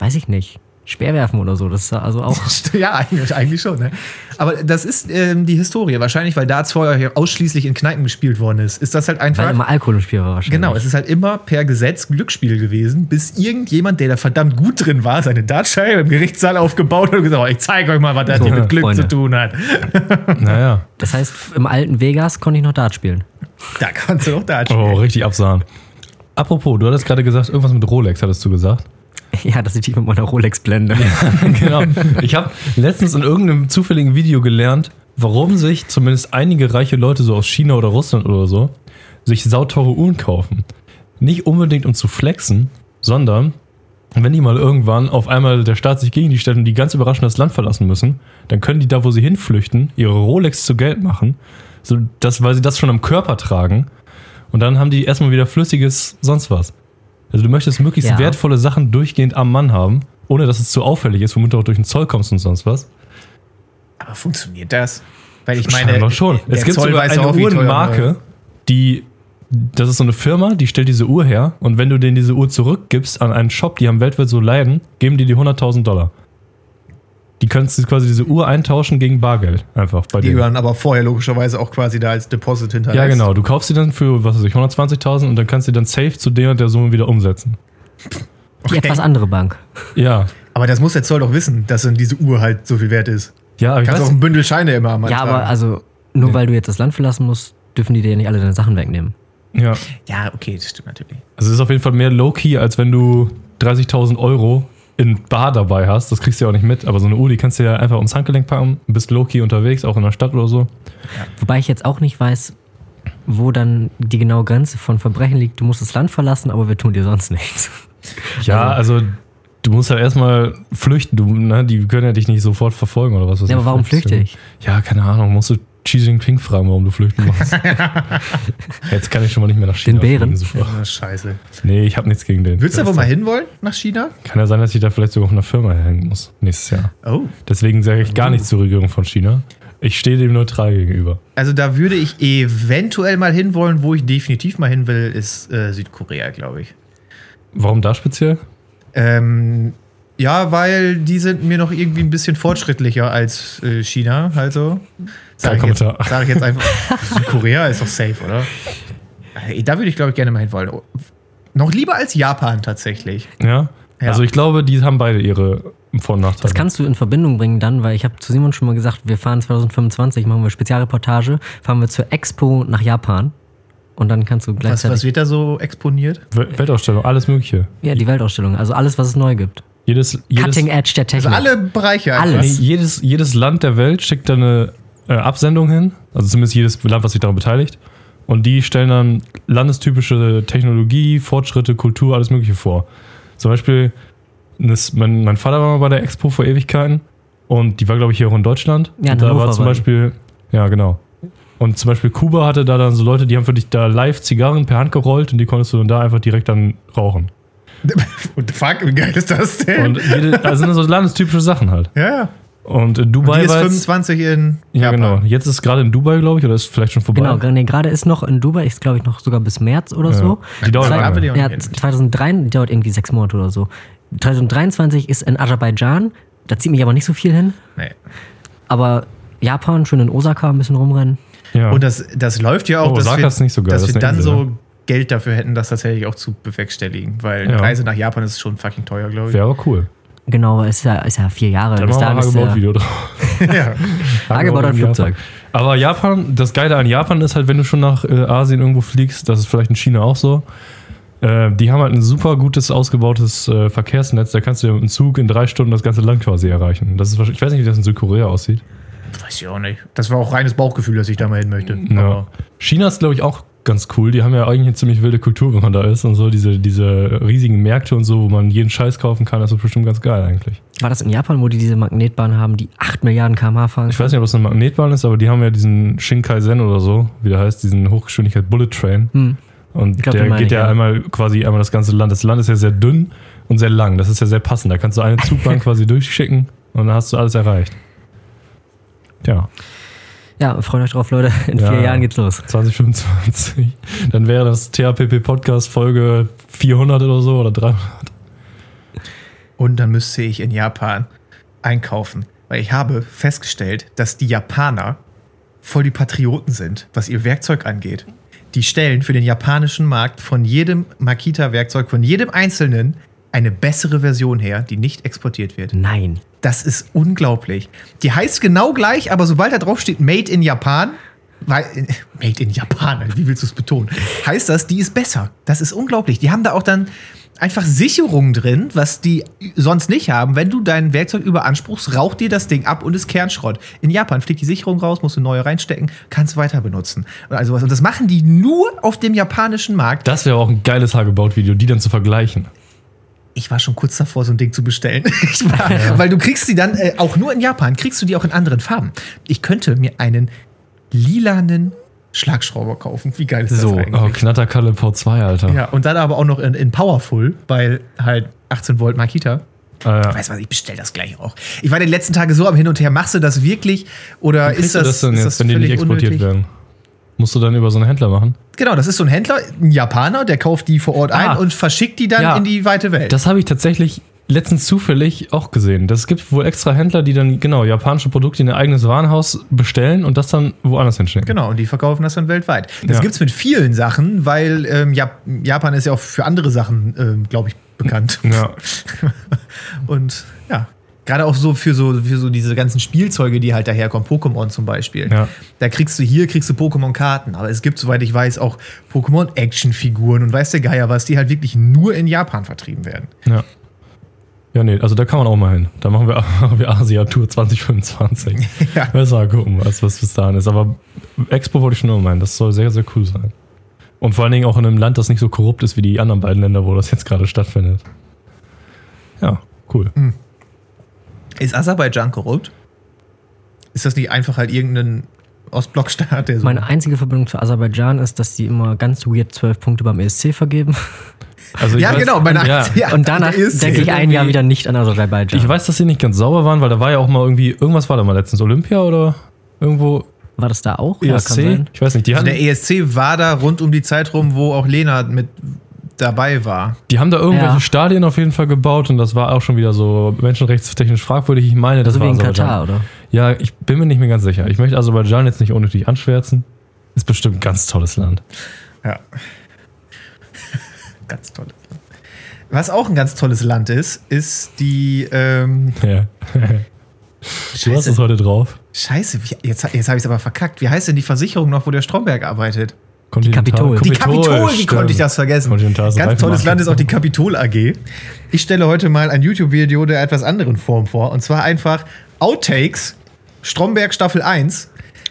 weiß ich nicht, Speerwerfen oder so. Das ist also auch. Ja, eigentlich, eigentlich schon. Ne? Aber das ist ähm, die Historie. Wahrscheinlich, weil Darts vorher hier ausschließlich in Kneipen gespielt worden ist. Ist das halt einfach. Weil immer Alkohol im Spiel war wahrscheinlich. Genau, es ist halt immer per Gesetz Glücksspiel gewesen, bis irgendjemand, der da verdammt gut drin war, seine Dartscheibe im Gerichtssaal aufgebaut hat und gesagt hat, ich zeige euch mal, was das So, hier mit Glück Freunde. zu tun hat. Naja. Das heißt, im alten Vegas konnte ich noch Dart spielen. Da kannst du auch Dart spielen. Oh, richtig absahen. Apropos, du hattest gerade gesagt, irgendwas mit Rolex hattest du gesagt. Ja, dass ich die mit meiner Rolex blende. genau. Ich habe letztens in irgendeinem zufälligen Video gelernt, warum sich zumindest einige reiche Leute so aus China oder Russland oder so sich sauteure Uhren kaufen. Nicht unbedingt um zu flexen, sondern wenn die mal irgendwann auf einmal der Staat sich gegen die stellt und die ganz überraschend das Land verlassen müssen, dann können die da, wo sie hinflüchten, ihre Rolex zu Geld machen, so dass, weil sie das schon am Körper tragen. Und dann haben die erstmal wieder flüssiges sonst was. Also du möchtest möglichst Ja. wertvolle Sachen durchgehend am Mann haben, ohne dass es zu auffällig ist, womit du auch durch den Zoll kommst und sonst was. Aber funktioniert das? Weil ich meine, Scheinbar schon. der Es gibt Zoll sogar eine auch, Uhrenmarke, die, das ist so eine Firma, die stellt diese Uhr her und wenn du denen diese Uhr zurückgibst an einen Shop, die am weltweit so leiden, geben die die 100.000 Dollar. Die kannst du quasi diese Uhr eintauschen gegen Bargeld. Einfach bei Die denen. dann aber vorher logischerweise auch quasi da als Deposit hinterlässt. Ja, genau. Du kaufst sie dann für, was weiß ich, 120.000 und dann kannst du die dann safe zu der und der Summe wieder umsetzen. Die etwas andere Bank. Ja. Aber das muss der Zoll doch wissen, dass dann diese Uhr halt so viel wert ist. Ja, aber ich Kannst auch ein Bündel Scheine immer am Ja, aber tragen. also, nur Nee. weil du jetzt das Land verlassen musst, dürfen die dir nicht alle deine Sachen wegnehmen. ja. Ja, okay, das stimmt natürlich. Also es ist auf jeden Fall mehr low-key, als wenn du 30.000 Euro in Bar dabei hast. Das kriegst du ja auch nicht mit. Aber so eine Uhr, die kannst du ja einfach ums Handgelenk packen, bist low-key unterwegs, auch in der Stadt oder so. Wobei ich jetzt auch nicht weiß, wo dann die genaue Grenze von Verbrechen liegt. Du musst das Land verlassen, aber wir tun dir sonst nichts. Ja, also du musst ja erstmal flüchten. Du, ne, die können ja dich nicht sofort verfolgen oder was weiß Ja, aber warum flüchte ich? Ja, keine Ahnung. Musst du Xi Jinping fragen, warum du flüchten musst. Jetzt kann ich schon mal nicht mehr nach China. Den Bären? fliegen, super. Oh, scheiße. Nee, ich habe nichts gegen den. Willst du wohl mal hinwollen nach China? Kann ja sein, dass ich da vielleicht sogar auf einer Firma hängen muss nächstes Jahr. Oh. Deswegen sage ich gar nichts zur Regierung von China. Ich stehe dem neutral gegenüber. Also da würde ich eventuell mal hinwollen, wo ich definitiv mal hin will, ist äh, Südkorea, glaube ich. Warum da speziell? Ähm, ja, weil die sind mir noch irgendwie ein bisschen fortschrittlicher als äh, China, also. Sag ich, jetzt, sag ich jetzt einfach. Südkorea ist doch safe, oder? Da würde ich, glaube ich, gerne mal hinwollen. Noch lieber als Japan tatsächlich. Ja? Ja. Also ich glaube, die haben beide ihre Vor- und Nachteile. Das kannst du in Verbindung bringen dann, weil ich habe zu Simon schon mal gesagt, wir fahren 2025, machen wir Spezialreportage, fahren wir zur Expo nach Japan und dann kannst du Was, gleichzeitig... was wird da so exponiert? Wel- Weltausstellung, alles Mögliche. ja, die Weltausstellung, also alles, was es neu gibt. Jedes, jedes, Cutting Edge der Technik. Also alle Bereiche. Alles. nee, jedes, jedes Land der Welt schickt da eine äh, Absendung hin. Also zumindest jedes Land, was sich daran beteiligt. Und die stellen dann landestypische Technologie, Fortschritte, Kultur, alles Mögliche vor. Zum Beispiel, das, mein, mein Vater war mal bei der Expo vor Ewigkeiten. Und die war, glaube ich, hier auch in Deutschland. Ja, in und da Hannover war zum. Beispiel, ja, genau. Und zum Beispiel Kuba hatte da dann so Leute, die haben für dich da live Zigarren per Hand gerollt und die konntest du dann da einfach direkt dann rauchen. Und fuck, wie geil ist das denn? Und jede, also sind so landestypische Sachen halt. ja, ja. Und in Und Dubai die ist war jetzt, 25 in Ja, Japan. genau. Jetzt ist gerade in Dubai, glaube ich, oder ist vielleicht schon vorbei. Genau, nee, gerade ist noch in Dubai, ist glaube ich noch sogar bis März oder so. Die dauert Zwei- lange. Ja, nicht hin. 2003 dauert irgendwie sechs Monate oder so. 2023 ist in Aserbaidschan Da zieht mich aber nicht so viel hin. Nee. Aber Japan, schön in Osaka ein bisschen rumrennen. Ja. Und das, das läuft ja auch, Oh, dass Osaka wir, ist nicht so geil, dass das wir dann so ne? Geld dafür hätten, das tatsächlich auch zu bewerkstelligen. Weil Ja. eine Reise nach Japan ist schon fucking teuer, glaube ich. Wäre aber cool. Genau, ist ja, ist ja vier Jahre. Dann Bis machen wir dahin ein ist der Hagebaut-Video drauf. ja. Hagebaut ein in Flugzeug. Aber Japan, das Geile an Japan ist halt, wenn du schon nach äh, Asien irgendwo fliegst, das ist vielleicht in China auch so, äh, die haben halt ein super gutes, ausgebautes äh, Verkehrsnetz. Da kannst du ja mit dem Zug in drei Stunden das ganze Land quasi erreichen. Das ist, wahrscheinlich- ich weiß nicht, wie das in Südkorea aussieht. Weiß ich auch nicht. Das war auch reines Bauchgefühl, dass ich da mal hin möchte. Ja. Aber China ist, glaube ich, auch ganz cool. Die haben ja eigentlich eine ziemlich wilde Kultur, wenn man da ist und so. Diese, diese riesigen Märkte und so, wo man jeden Scheiß kaufen kann, das ist bestimmt ganz geil eigentlich. War das in Japan, wo die diese Magnetbahn haben, die 8 Milliarden km/h fahren? Ich weiß nicht, ob das eine Magnetbahn ist, aber die haben ja diesen Shinkansen oder so, wie der heißt, diesen Hochgeschwindigkeit Bullet Train. Hm. Und glaub, der geht ja, ja. einmal quasi einmal das ganze Land. Das Land ist ja sehr dünn und sehr lang. Das ist ja sehr passend. Da kannst du eine Zugbahn quasi durchschicken und dann hast du alles erreicht. Tja, Ja, freut euch drauf, Leute. In Ja. vier Jahren geht's los. 2025. Dann wäre das THPP Podcast Folge 400 oder so oder 300. Und dann müsste ich in Japan einkaufen. Weil ich habe festgestellt, dass die Japaner voll die Patrioten sind, was ihr Werkzeug angeht. Die stellen für den japanischen Markt von jedem Makita-Werkzeug, von jedem einzelnen, eine bessere Version her, die nicht exportiert wird. Nein. Das ist unglaublich. Die heißt genau gleich, aber sobald da drauf steht Made in Japan, weil, Made in Japan, wie willst du es betonen? Heißt das, die ist besser. Das ist unglaublich. Die haben da auch dann einfach Sicherungen drin, was die sonst nicht haben. Wenn du dein Werkzeug überanspruchst, raucht dir das Ding ab und ist Kernschrott. In Japan fliegt die Sicherung raus, musst du neue reinstecken, kannst weiter benutzen. Und, also was. und das machen die nur auf dem japanischen Markt. Das wäre auch ein geiles Hagebaut-Video, die dann zu vergleichen. Ich war schon kurz davor, so ein Ding zu bestellen. War, Weil du kriegst die dann äh, auch nur in Japan, kriegst du die auch in anderen Farben. Ich könnte mir einen lilanen Schlagschrauber kaufen. Wie geil ist So, das eigentlich? Oh, Knatterkalle V2, Alter. Ja, und dann aber auch noch in, in Powerful, weil halt 18 Volt Makita. Ah, ja. Weißt du was, ich bestell das gleich auch. Ich war den letzten Tage so am Hin und Her. Machst du das wirklich? Oder ist das, das denn ist jetzt, das wenn die nicht exportiert unnötig? werden? Musst du dann über so einen Händler machen? Genau, das ist so ein Händler, ein Japaner, der kauft die vor Ort Ah. ein und verschickt die dann Ja. in die weite Welt. Das habe ich tatsächlich letztens zufällig auch gesehen. Das gibt wohl extra Händler, die dann genau japanische Produkte in ihr eigenes Warenhaus bestellen und das dann woanders hinschicken. Genau, und die verkaufen das dann weltweit. Das Ja. gibt's mit vielen Sachen, weil ähm, Jap Japan ist ja auch für andere Sachen, ähm, glaube ich, bekannt. Ja. Und ja, gerade auch so für, so für so diese ganzen Spielzeuge, die halt daherkommen, Pokémon zum Beispiel. Ja. Da kriegst du hier, kriegst du Pokémon-Karten. Aber es gibt, soweit ich weiß, auch Pokémon-Action-Figuren und weiß der Geier was, die halt wirklich nur in Japan vertrieben werden. Ja. Ja, nee, also da kann man auch mal hin. Da machen wir, wir Asia-Tour 2025. Ja. Mal gucken, was, was bis dahin ist. Aber Expo wollte ich schon immer meinen. Das soll sehr, sehr cool sein. Und vor allen Dingen auch in einem Land, das nicht so korrupt ist wie die anderen beiden Länder, wo das jetzt gerade stattfindet. Ja, cool. Ist Aserbaidschan korrupt? Ist das nicht einfach halt irgendein Ostblockstaat, der so. Meine einzige Verbindung zu Aserbaidschan ist, dass die immer ganz weird 12 Punkte beim ESC vergeben. Also ja, weiß- genau, meine ja. ja, Und danach ist- denke ich ein Jahr wieder nicht an Aserbaidschan. Ich weiß, dass sie nicht ganz sauber waren, weil da war ja auch mal irgendwie, irgendwas war da mal letztens, Olympia oder irgendwo War das da auch? ESC? ich weiß nicht, die Also der ESC war da rund um die Zeit rum, wo auch Lena mit dabei war. die haben da irgendwelche Ja. Stadien auf jeden Fall gebaut und das war auch schon wieder so menschenrechtstechnisch fragwürdig. Ich meine, das Also war wie in Aserbaidschan. Katar, oder? Ja, ich bin mir nicht mehr ganz sicher. Ich möchte Aserbaidschan jetzt nicht unnötig anschwärzen. Ist bestimmt ein ganz tolles Land. Ja. ganz toll. Was auch ein ganz tolles Land ist, ist die. Ähm, Ja. Du hast es heute drauf. Scheiße, wie, jetzt, jetzt habe ich es aber verkackt. Wie heißt denn die Versicherung noch, wo der Stromberg arbeitet? Kontinental- Kapitol. Die Kapitol, wie stimmt. konnte ich das vergessen? Ganz tolles. Land ist auch die Kapitol AG. Ich stelle heute mal ein YouTube-Video der etwas anderen Form vor. Und zwar einfach Outtakes, Stromberg Staffel 1.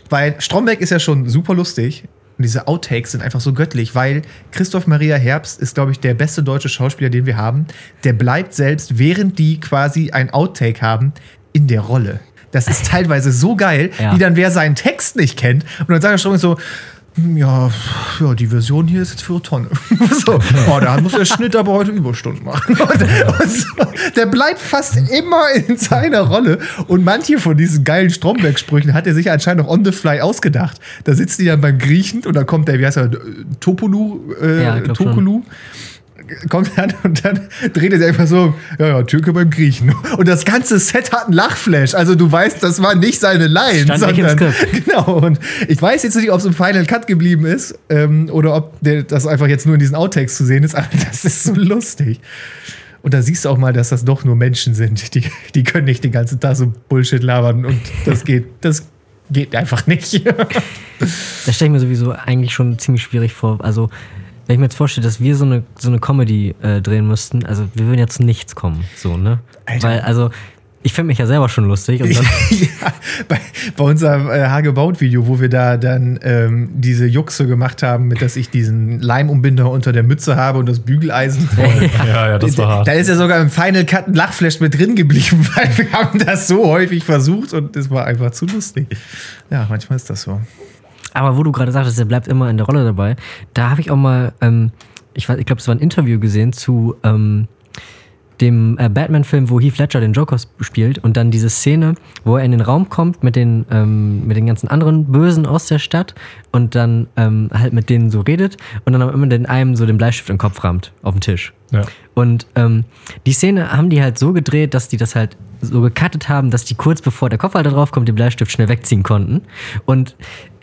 Weil Stromberg ist ja schon super lustig. Und diese Outtakes sind einfach so göttlich, weil Christoph Maria Herbst ist, glaube ich, der beste deutsche Schauspieler, den wir haben. Der bleibt selbst, während die quasi ein Outtake haben, in der Rolle. Das ist teilweise so geil, Ja. wie dann wer seinen Text nicht kennt. Und dann sagt er schon so, ja, ja, die Version hier ist jetzt für eine Tonne. so, oh, da muss der Schnitt aber heute Überstunden machen. Und, und so, der bleibt fast immer in seiner Rolle. Und manche von diesen geilen Stromberg-Sprüchen hat er sich anscheinend noch on the fly ausgedacht. Da sitzen die dann beim Griechen und dann kommt der, wie heißt er, Topolu, äh, Ja, Tokulu. Kommt dann und dann dreht er sich einfach so, ja, ja, Türke beim Griechen. Und das ganze Set hat einen Lachflash. Also du weißt, das war nicht seine Line, Stand sondern genau. Und ich weiß jetzt nicht, ob es im Final Cut geblieben ist ähm, oder ob der, das einfach jetzt nur in diesen Outtakes zu sehen ist. Aber das ist so lustig. Und da siehst du auch mal, dass das doch nur Menschen sind. Die, die können nicht den ganzen Tag so Bullshit labern und das geht, das geht einfach nicht. Das stelle ich mir sowieso eigentlich schon ziemlich schwierig vor. Also, wenn ich mir jetzt vorstelle, dass wir so eine, so eine Comedy äh, drehen müssten, also wir würden ja zu nichts kommen. So, ne? Alter. Weil, also, ich finde mich ja selber schon lustig. Ja, bei, bei unserem äh, Hagebaut-Video, wo wir da dann ähm, diese Juxe gemacht haben, mit dass ich diesen Leimumbinder unter der Mütze habe und das Bügeleisen voll. Ja, ja, das war hart. Da ist ja sogar im Final Cut ein Lachflash mit drin geblieben, weil wir haben das so häufig versucht und es war einfach zu lustig. Ja, manchmal ist das so. Aber wo du gerade sagtest, er bleibt immer in der Rolle dabei, da habe ich auch mal, ähm, ich, weiß- ich glaube, es war ein Interview gesehen zu ähm, dem äh, Batman-Film, wo Heath Ledger den Joker spielt und dann diese Szene, wo er in den Raum kommt mit den, ähm, mit den ganzen anderen Bösen aus der Stadt und dann ähm, halt mit denen so redet und dann immer den einem so den Bleistift im Kopf rammt auf den Tisch. Ja. Und ähm, die Szene haben die halt so gedreht, dass die das halt so gecuttet haben, dass die kurz bevor der Kopfhalter draufkommt, den Bleistift schnell wegziehen konnten. Und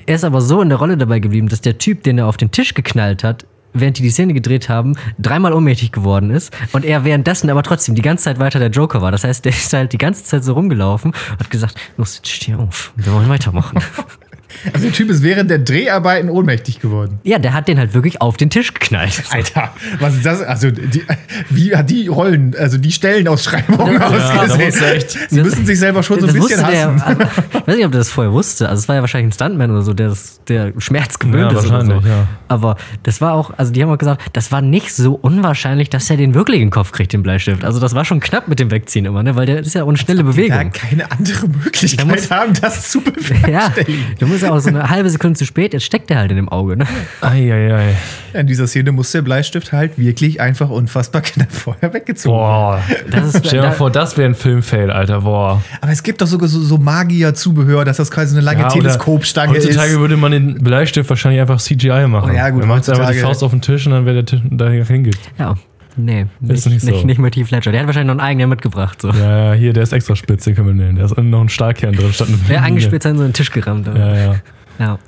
er ist aber so in der Rolle dabei geblieben, dass der Typ, den er auf den Tisch geknallt hat, während die die Szene gedreht haben, dreimal ohnmächtig geworden ist und er währenddessen aber trotzdem die ganze Zeit weiter der Joker war. Das heißt, der ist halt die ganze Zeit so rumgelaufen und hat gesagt, los, jetzt steh auf, wir wollen weitermachen. Also der Typ ist während der Dreharbeiten ohnmächtig geworden. ja, der hat den halt wirklich auf den Tisch geknallt. Alter, was ist das? Also, die, wie hat die Rollen, also die Stellenausschreibung Ja, da ausgesehen? du echt- Sie müssen sich selber schon so ein bisschen wusste der, hassen. ich weiß nicht, ob der das vorher wusste. Also es war ja wahrscheinlich ein Stuntman oder so, der, das, der Schmerz gewöhnt Ja, ist oder so. ja. Aber das war auch, also die haben auch gesagt, das war nicht so unwahrscheinlich, dass er den wirklich in den Kopf kriegt, den Bleistift. Also das war schon knapp mit dem Wegziehen immer, ne? Weil der ist ja auch eine schnelle Da Bewegung. keine andere Möglichkeit Da muss- haben, das zu Ja, bewerkstelligen. du ja auch so eine halbe Sekunde zu spät, jetzt steckt der halt in dem Auge, ne? Eieiei. In dieser Szene muss der Bleistift halt wirklich einfach unfassbar knapp vorher weggezogen werden. Boah. Das ist, Stell dir mal da, vor, das wäre ein Filmfail, Alter. Boah. Aber es gibt doch sogar so, so Magier-Zubehör, dass das quasi so eine lange Ja, Teleskopstange ist. Heutzutage würde man den Bleistift wahrscheinlich einfach CGI machen. Oh ja, gut, Man macht einfach die heutzutage- Faust auf den Tisch und dann wäre der Tisch da hingeht. ja, nee, Ist nicht, nicht so. nicht, nicht mit Heath Ledger. Der hat wahrscheinlich noch einen eigenen mitgebracht. So. Ja, ja, hier, der ist extra spitz, den können wir nehmen. Da ist noch ein Stahlkern drin statt eine Wer angespitzt hat, in so einen Tisch gerammt. Ja, ja. ja.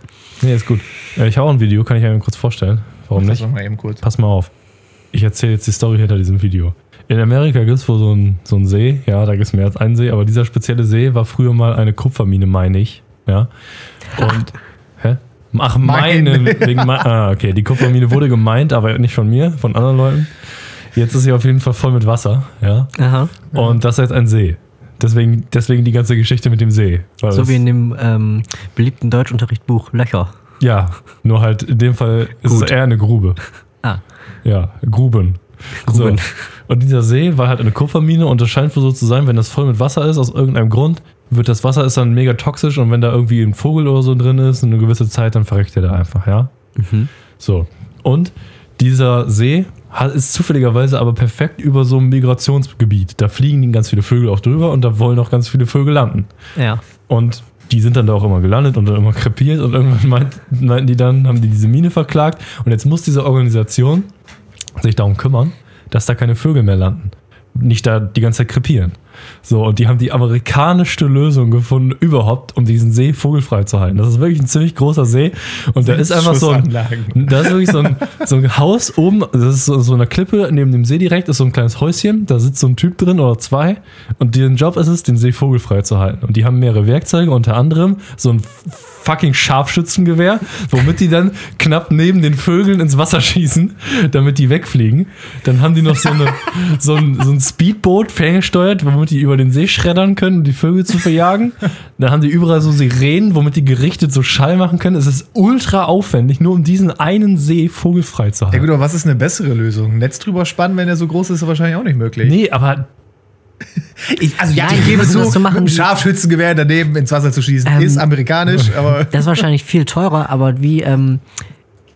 Nee, ist gut. Äh, Ich habe auch ein Video, kann ich einem kurz vorstellen. Warum Das nicht? mal eben kurz. Pass mal auf. Ich erzähle jetzt die Story hinter diesem Video. In Amerika gibt es wohl so einen so See. Ja, da gibt es mehr als einen See. Aber dieser spezielle See war früher mal eine Kupfermine, meine ich. Ja. Und. hä? Ach, meine. Meine. Wegen mein, ah, okay. Die Kupfermine wurde gemeint, aber nicht von mir, von anderen Leuten. Jetzt ist sie auf jeden Fall voll mit Wasser. Ja. Aha. Und das ist jetzt ein See. Deswegen, deswegen die ganze Geschichte mit dem See. So das- wie in dem ähm, beliebten Deutschunterrichtbuch Löcher. Ja, nur halt in dem Fall ist Gut. es eher eine Grube. Ah, Ja, Gruben. Gruben. So. Und dieser See war halt eine Kupfermine und es scheint wohl so zu sein, wenn das voll mit Wasser ist, aus irgendeinem Grund, wird das Wasser ist dann mega toxisch und wenn da irgendwie ein Vogel oder so drin ist, eine gewisse Zeit, dann verreckt der da einfach, ja. So. Und dieser See ist zufälligerweise aber perfekt über so einem Migrationsgebiet. Da fliegen ganz viele Vögel auch drüber und da wollen auch ganz viele Vögel landen. ja. Und die sind dann da auch immer gelandet und dann immer krepiert und irgendwann meint, meinten die dann, haben die diese Mine verklagt und jetzt muss diese Organisation sich darum kümmern, dass da keine Vögel mehr landen. Nicht da die ganze Zeit krepieren. So, und die haben die amerikanischste Lösung gefunden überhaupt, um diesen See vogelfrei zu halten. Das ist wirklich ein ziemlich großer See und da ist einfach so ein, da ist wirklich so ein, so ein Haus oben, das ist so, so eine Klippe neben dem See direkt, ist so ein kleines Häuschen, da sitzt so ein Typ drin oder zwei und deren Job ist es, den See vogelfrei zu halten. Und die haben mehrere Werkzeuge, unter anderem so ein fucking Scharfschützengewehr, womit die dann knapp neben den Vögeln ins Wasser schießen, damit die wegfliegen. Dann haben die noch so, eine, so, ein, so ein Speedboot ferngesteuert, womit die über den See schreddern können, um die Vögel zu verjagen. Dann haben die überall so Sirenen, womit die gerichtet so Schall machen können. Es ist ultra aufwendig, nur um diesen einen See vogelfrei zu Ja halten. gut, aber was ist eine bessere Lösung? Ein Netz drüber spannen, wenn er so groß ist, ist wahrscheinlich auch nicht möglich. Nee, aber Ich, also ja, ich gebe müssen zu, so machen, mit einem Scharfschützengewehr daneben ins Wasser zu schießen, Ähm, ist amerikanisch, aber Das ist wahrscheinlich viel teurer, aber wie, ähm,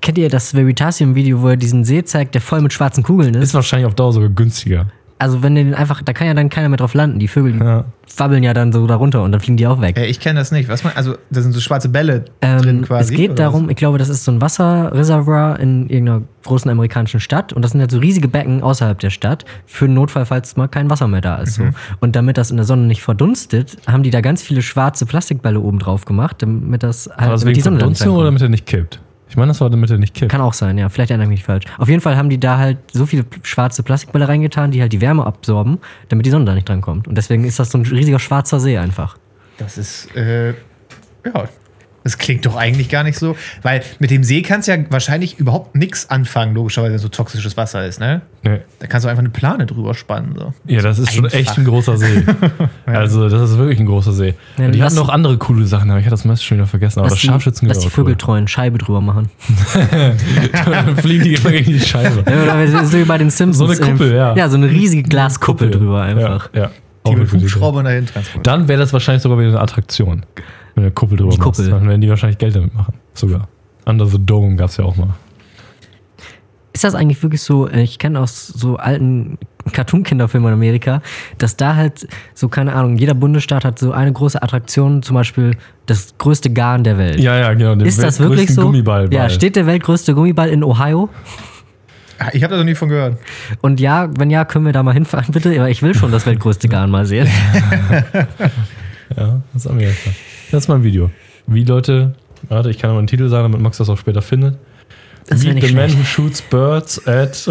kennt ihr das Veritasium-Video, wo er diesen See zeigt, der voll mit schwarzen Kugeln ist ist? wahrscheinlich auf Dauer sogar günstiger. Also wenn den einfach, da kann ja dann keiner mehr drauf landen. Die Vögel die Ja. wabbeln ja dann so da runter und dann fliegen die auch weg. Äh, ich kenne das nicht. Was man, also, da sind so schwarze Bälle Ähm, drin quasi. es geht darum, ich glaube, das ist so ein Wasserreservoir in irgendeiner großen amerikanischen Stadt und das sind halt so riesige Becken außerhalb der Stadt für den Notfall, falls mal kein Wasser mehr da ist. Mhm. So. Und damit das in der Sonne nicht verdunstet, haben die da ganz viele schwarze Plastikbälle oben drauf gemacht, damit das halt Also damit nicht Verdunstung reinkommt. oder damit er nicht kippt? Ich meine, das war damit er nicht kippt. Kann auch sein, ja. Vielleicht erinnere ich mich falsch. Auf jeden Fall haben die da halt so viele schwarze Plastikbälle reingetan, die halt die Wärme absorben, damit die Sonne da nicht drankommt. Und deswegen ist das so ein riesiger schwarzer See einfach. Das ist, äh, ja, das klingt doch eigentlich gar nicht so. Weil mit dem See kannst du ja wahrscheinlich überhaupt nichts anfangen, logischerweise, wenn so toxisches Wasser ist, ne? Nee. Da kannst du einfach eine Plane drüber spannen. So. Ja, das ist schon Einfach. echt ein großer See. Also, das ist wirklich ein großer See. Ja, Und die hatten noch andere coole Sachen, aber ich hatte das meiste schon wieder vergessen. Aber Lass das die, Scharfschützengewehr lass die war cool. Vögeltreuen Scheibe drüber machen. Dann fliegen die immer gegen die Scheibe. Ja, so wie bei den Simpsons. So eine Kuppel, ja. Ja, so eine riesige Glaskuppel drüber einfach. Ja, ja. Die mit. Hubschraubern dahin transportieren. Dann wäre das wahrscheinlich sogar wieder eine Attraktion. Wenn du eine Kuppel drüber Die machst. Kuppel. Dann werden die wahrscheinlich Geld damit machen. Sogar. Under the Dome gab es ja auch mal. Ist das eigentlich wirklich so, äh, ich kenne aus so alten Cartoon-Kinderfilmen in Amerika, dass da halt so, keine Ahnung, jeder Bundesstaat hat so eine große Attraktion, zum Beispiel das größte Garn der Welt. Ja, ja, genau. Den Ist das wirklich so? Gummiball. Ja, steht der weltgrößte Gummiball in Ohio? Ah, Ich habe da noch nie von gehört. Und ja, wenn ja, können wir da mal hinfahren, bitte? Aber ich will schon das weltgrößte Garn mal sehen. Ja, das ist Amerika. Das ist mein Video. Wie Leute, warte, ich kann aber einen Titel sagen, damit Max das auch später findet. Das Meet the man schlecht. who shoots birds at.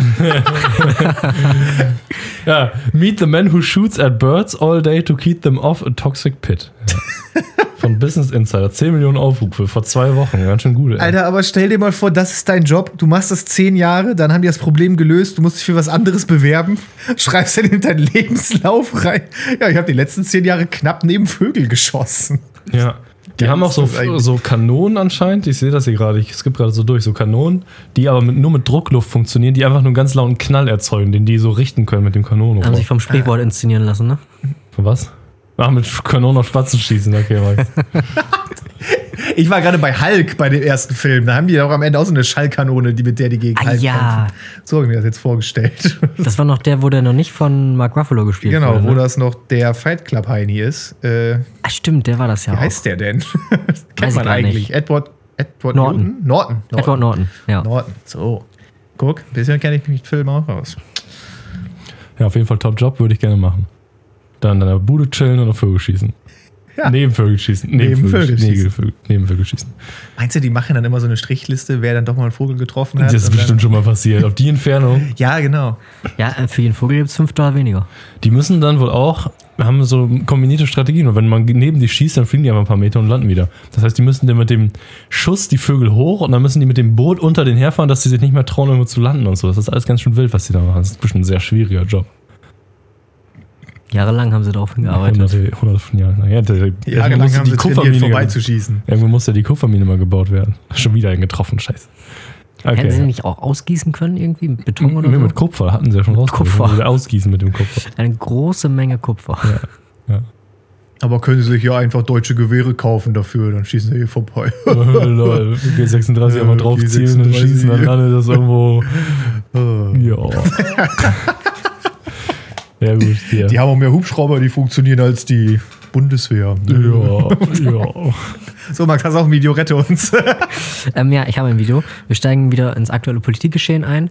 ja, meet the man who shoots at birds all day to keep them off a toxic pit. Ja. Von Business Insider. 10 Millionen Aufrufe vor zwei Wochen. Ganz schön gut, ey. Alter, aber stell dir mal vor, das ist dein Job. Du machst das zehn Jahre, dann haben die das Problem gelöst. Du musst dich für was anderes bewerben. Schreibst dann in deinen Lebenslauf rein. Ja, ich habe die letzten zehn Jahre knapp neben Vögel geschossen. Ja. Die Ja, haben auch so, so Kanonen anscheinend. Ich sehe das hier gerade. Ich skippe gerade so durch. So Kanonen, die aber mit, nur mit Druckluft funktionieren, die einfach nur einen ganz lauten Knall erzeugen, den die so richten können mit dem Kanonen. Haben sich vom Sprichwort inszenieren lassen, ne? Von was? Ach, mit Kanonen auf Spatzen schießen. Okay, Max. Ich war gerade bei Hulk bei dem ersten Film. Da haben die auch am Ende auch so eine Schallkanone, die mit der die gegen Ah, Hulk ja. kämpfen. So habe ich mir das jetzt vorgestellt. Das war noch der, wo der noch nicht von Mark Ruffalo gespielt genau, wurde. wo Ne? das noch der Fight Club Heini ist. Äh, Ah, stimmt, der war das ja wie auch. heißt der denn? Kennt man eigentlich. nicht. Edward, Edward Norton. Newton? Norton. Norton. Edward Norton, ja. Norton. So. Guck, ein bisschen kenne ich mich mit Filmen auch aus. Ja, auf jeden Fall Top-Job würde ich gerne machen. Dann in der Bude chillen auf Vögel schießen. Ja. Neben Vögel schießen. Neben Vögel schießen. Neben Vögel, neben Vögel schießen. Meinst du, die machen dann immer so eine Strichliste, wer dann doch mal einen Vogel getroffen hat? Das ist bestimmt schon mal passiert. Auf die Entfernung. Ja, genau. Ja, äh, für jeden Vogel gibt es 5 Dollar weniger. Die müssen dann wohl auch, haben so kombinierte Strategien. Und wenn man neben die schießt, dann fliegen die einfach ein paar Meter und landen wieder. Das heißt, die müssen dann mit dem Schuss die Vögel hoch und dann müssen die mit dem Boot unter den herfahren, dass sie sich nicht mehr trauen, irgendwo zu landen und so. Das ist alles ganz schön wild, was die da machen. Das ist bestimmt ein sehr schwieriger Job. Jahrelang haben sie darauf hingearbeitet. Hunderte, hunderte von Jahren. Ja, der, der, Jahrelang musste haben sie trainiert, vorbeizuschießen. Irgendwo muss ja die Kupfermine mal gebaut werden. Schon wieder einen getroffen, scheiße. Hätten sie Okay. nicht auch ausgießen können irgendwie? Mit Beton oder Nee, so? mit Kupfer hatten sie ja schon raus. Kupfer. Ausgießen mit dem Kupfer. Eine große Menge Kupfer. Aber können sie sich ja einfach deutsche Gewehre kaufen dafür, dann schießen sie hier vorbei. Lol, G36 Ja, einmal draufziehen und G36. schießen, dann landet das irgendwo. Oh. Ja. ja, gut, hier. Die haben auch mehr Hubschrauber, die funktionieren als die Bundeswehr. ja, ja. So, Max, hast auch ein Video, rette uns. Ähm, ja, ich habe ein Video. Wir steigen wieder ins aktuelle Politikgeschehen ein.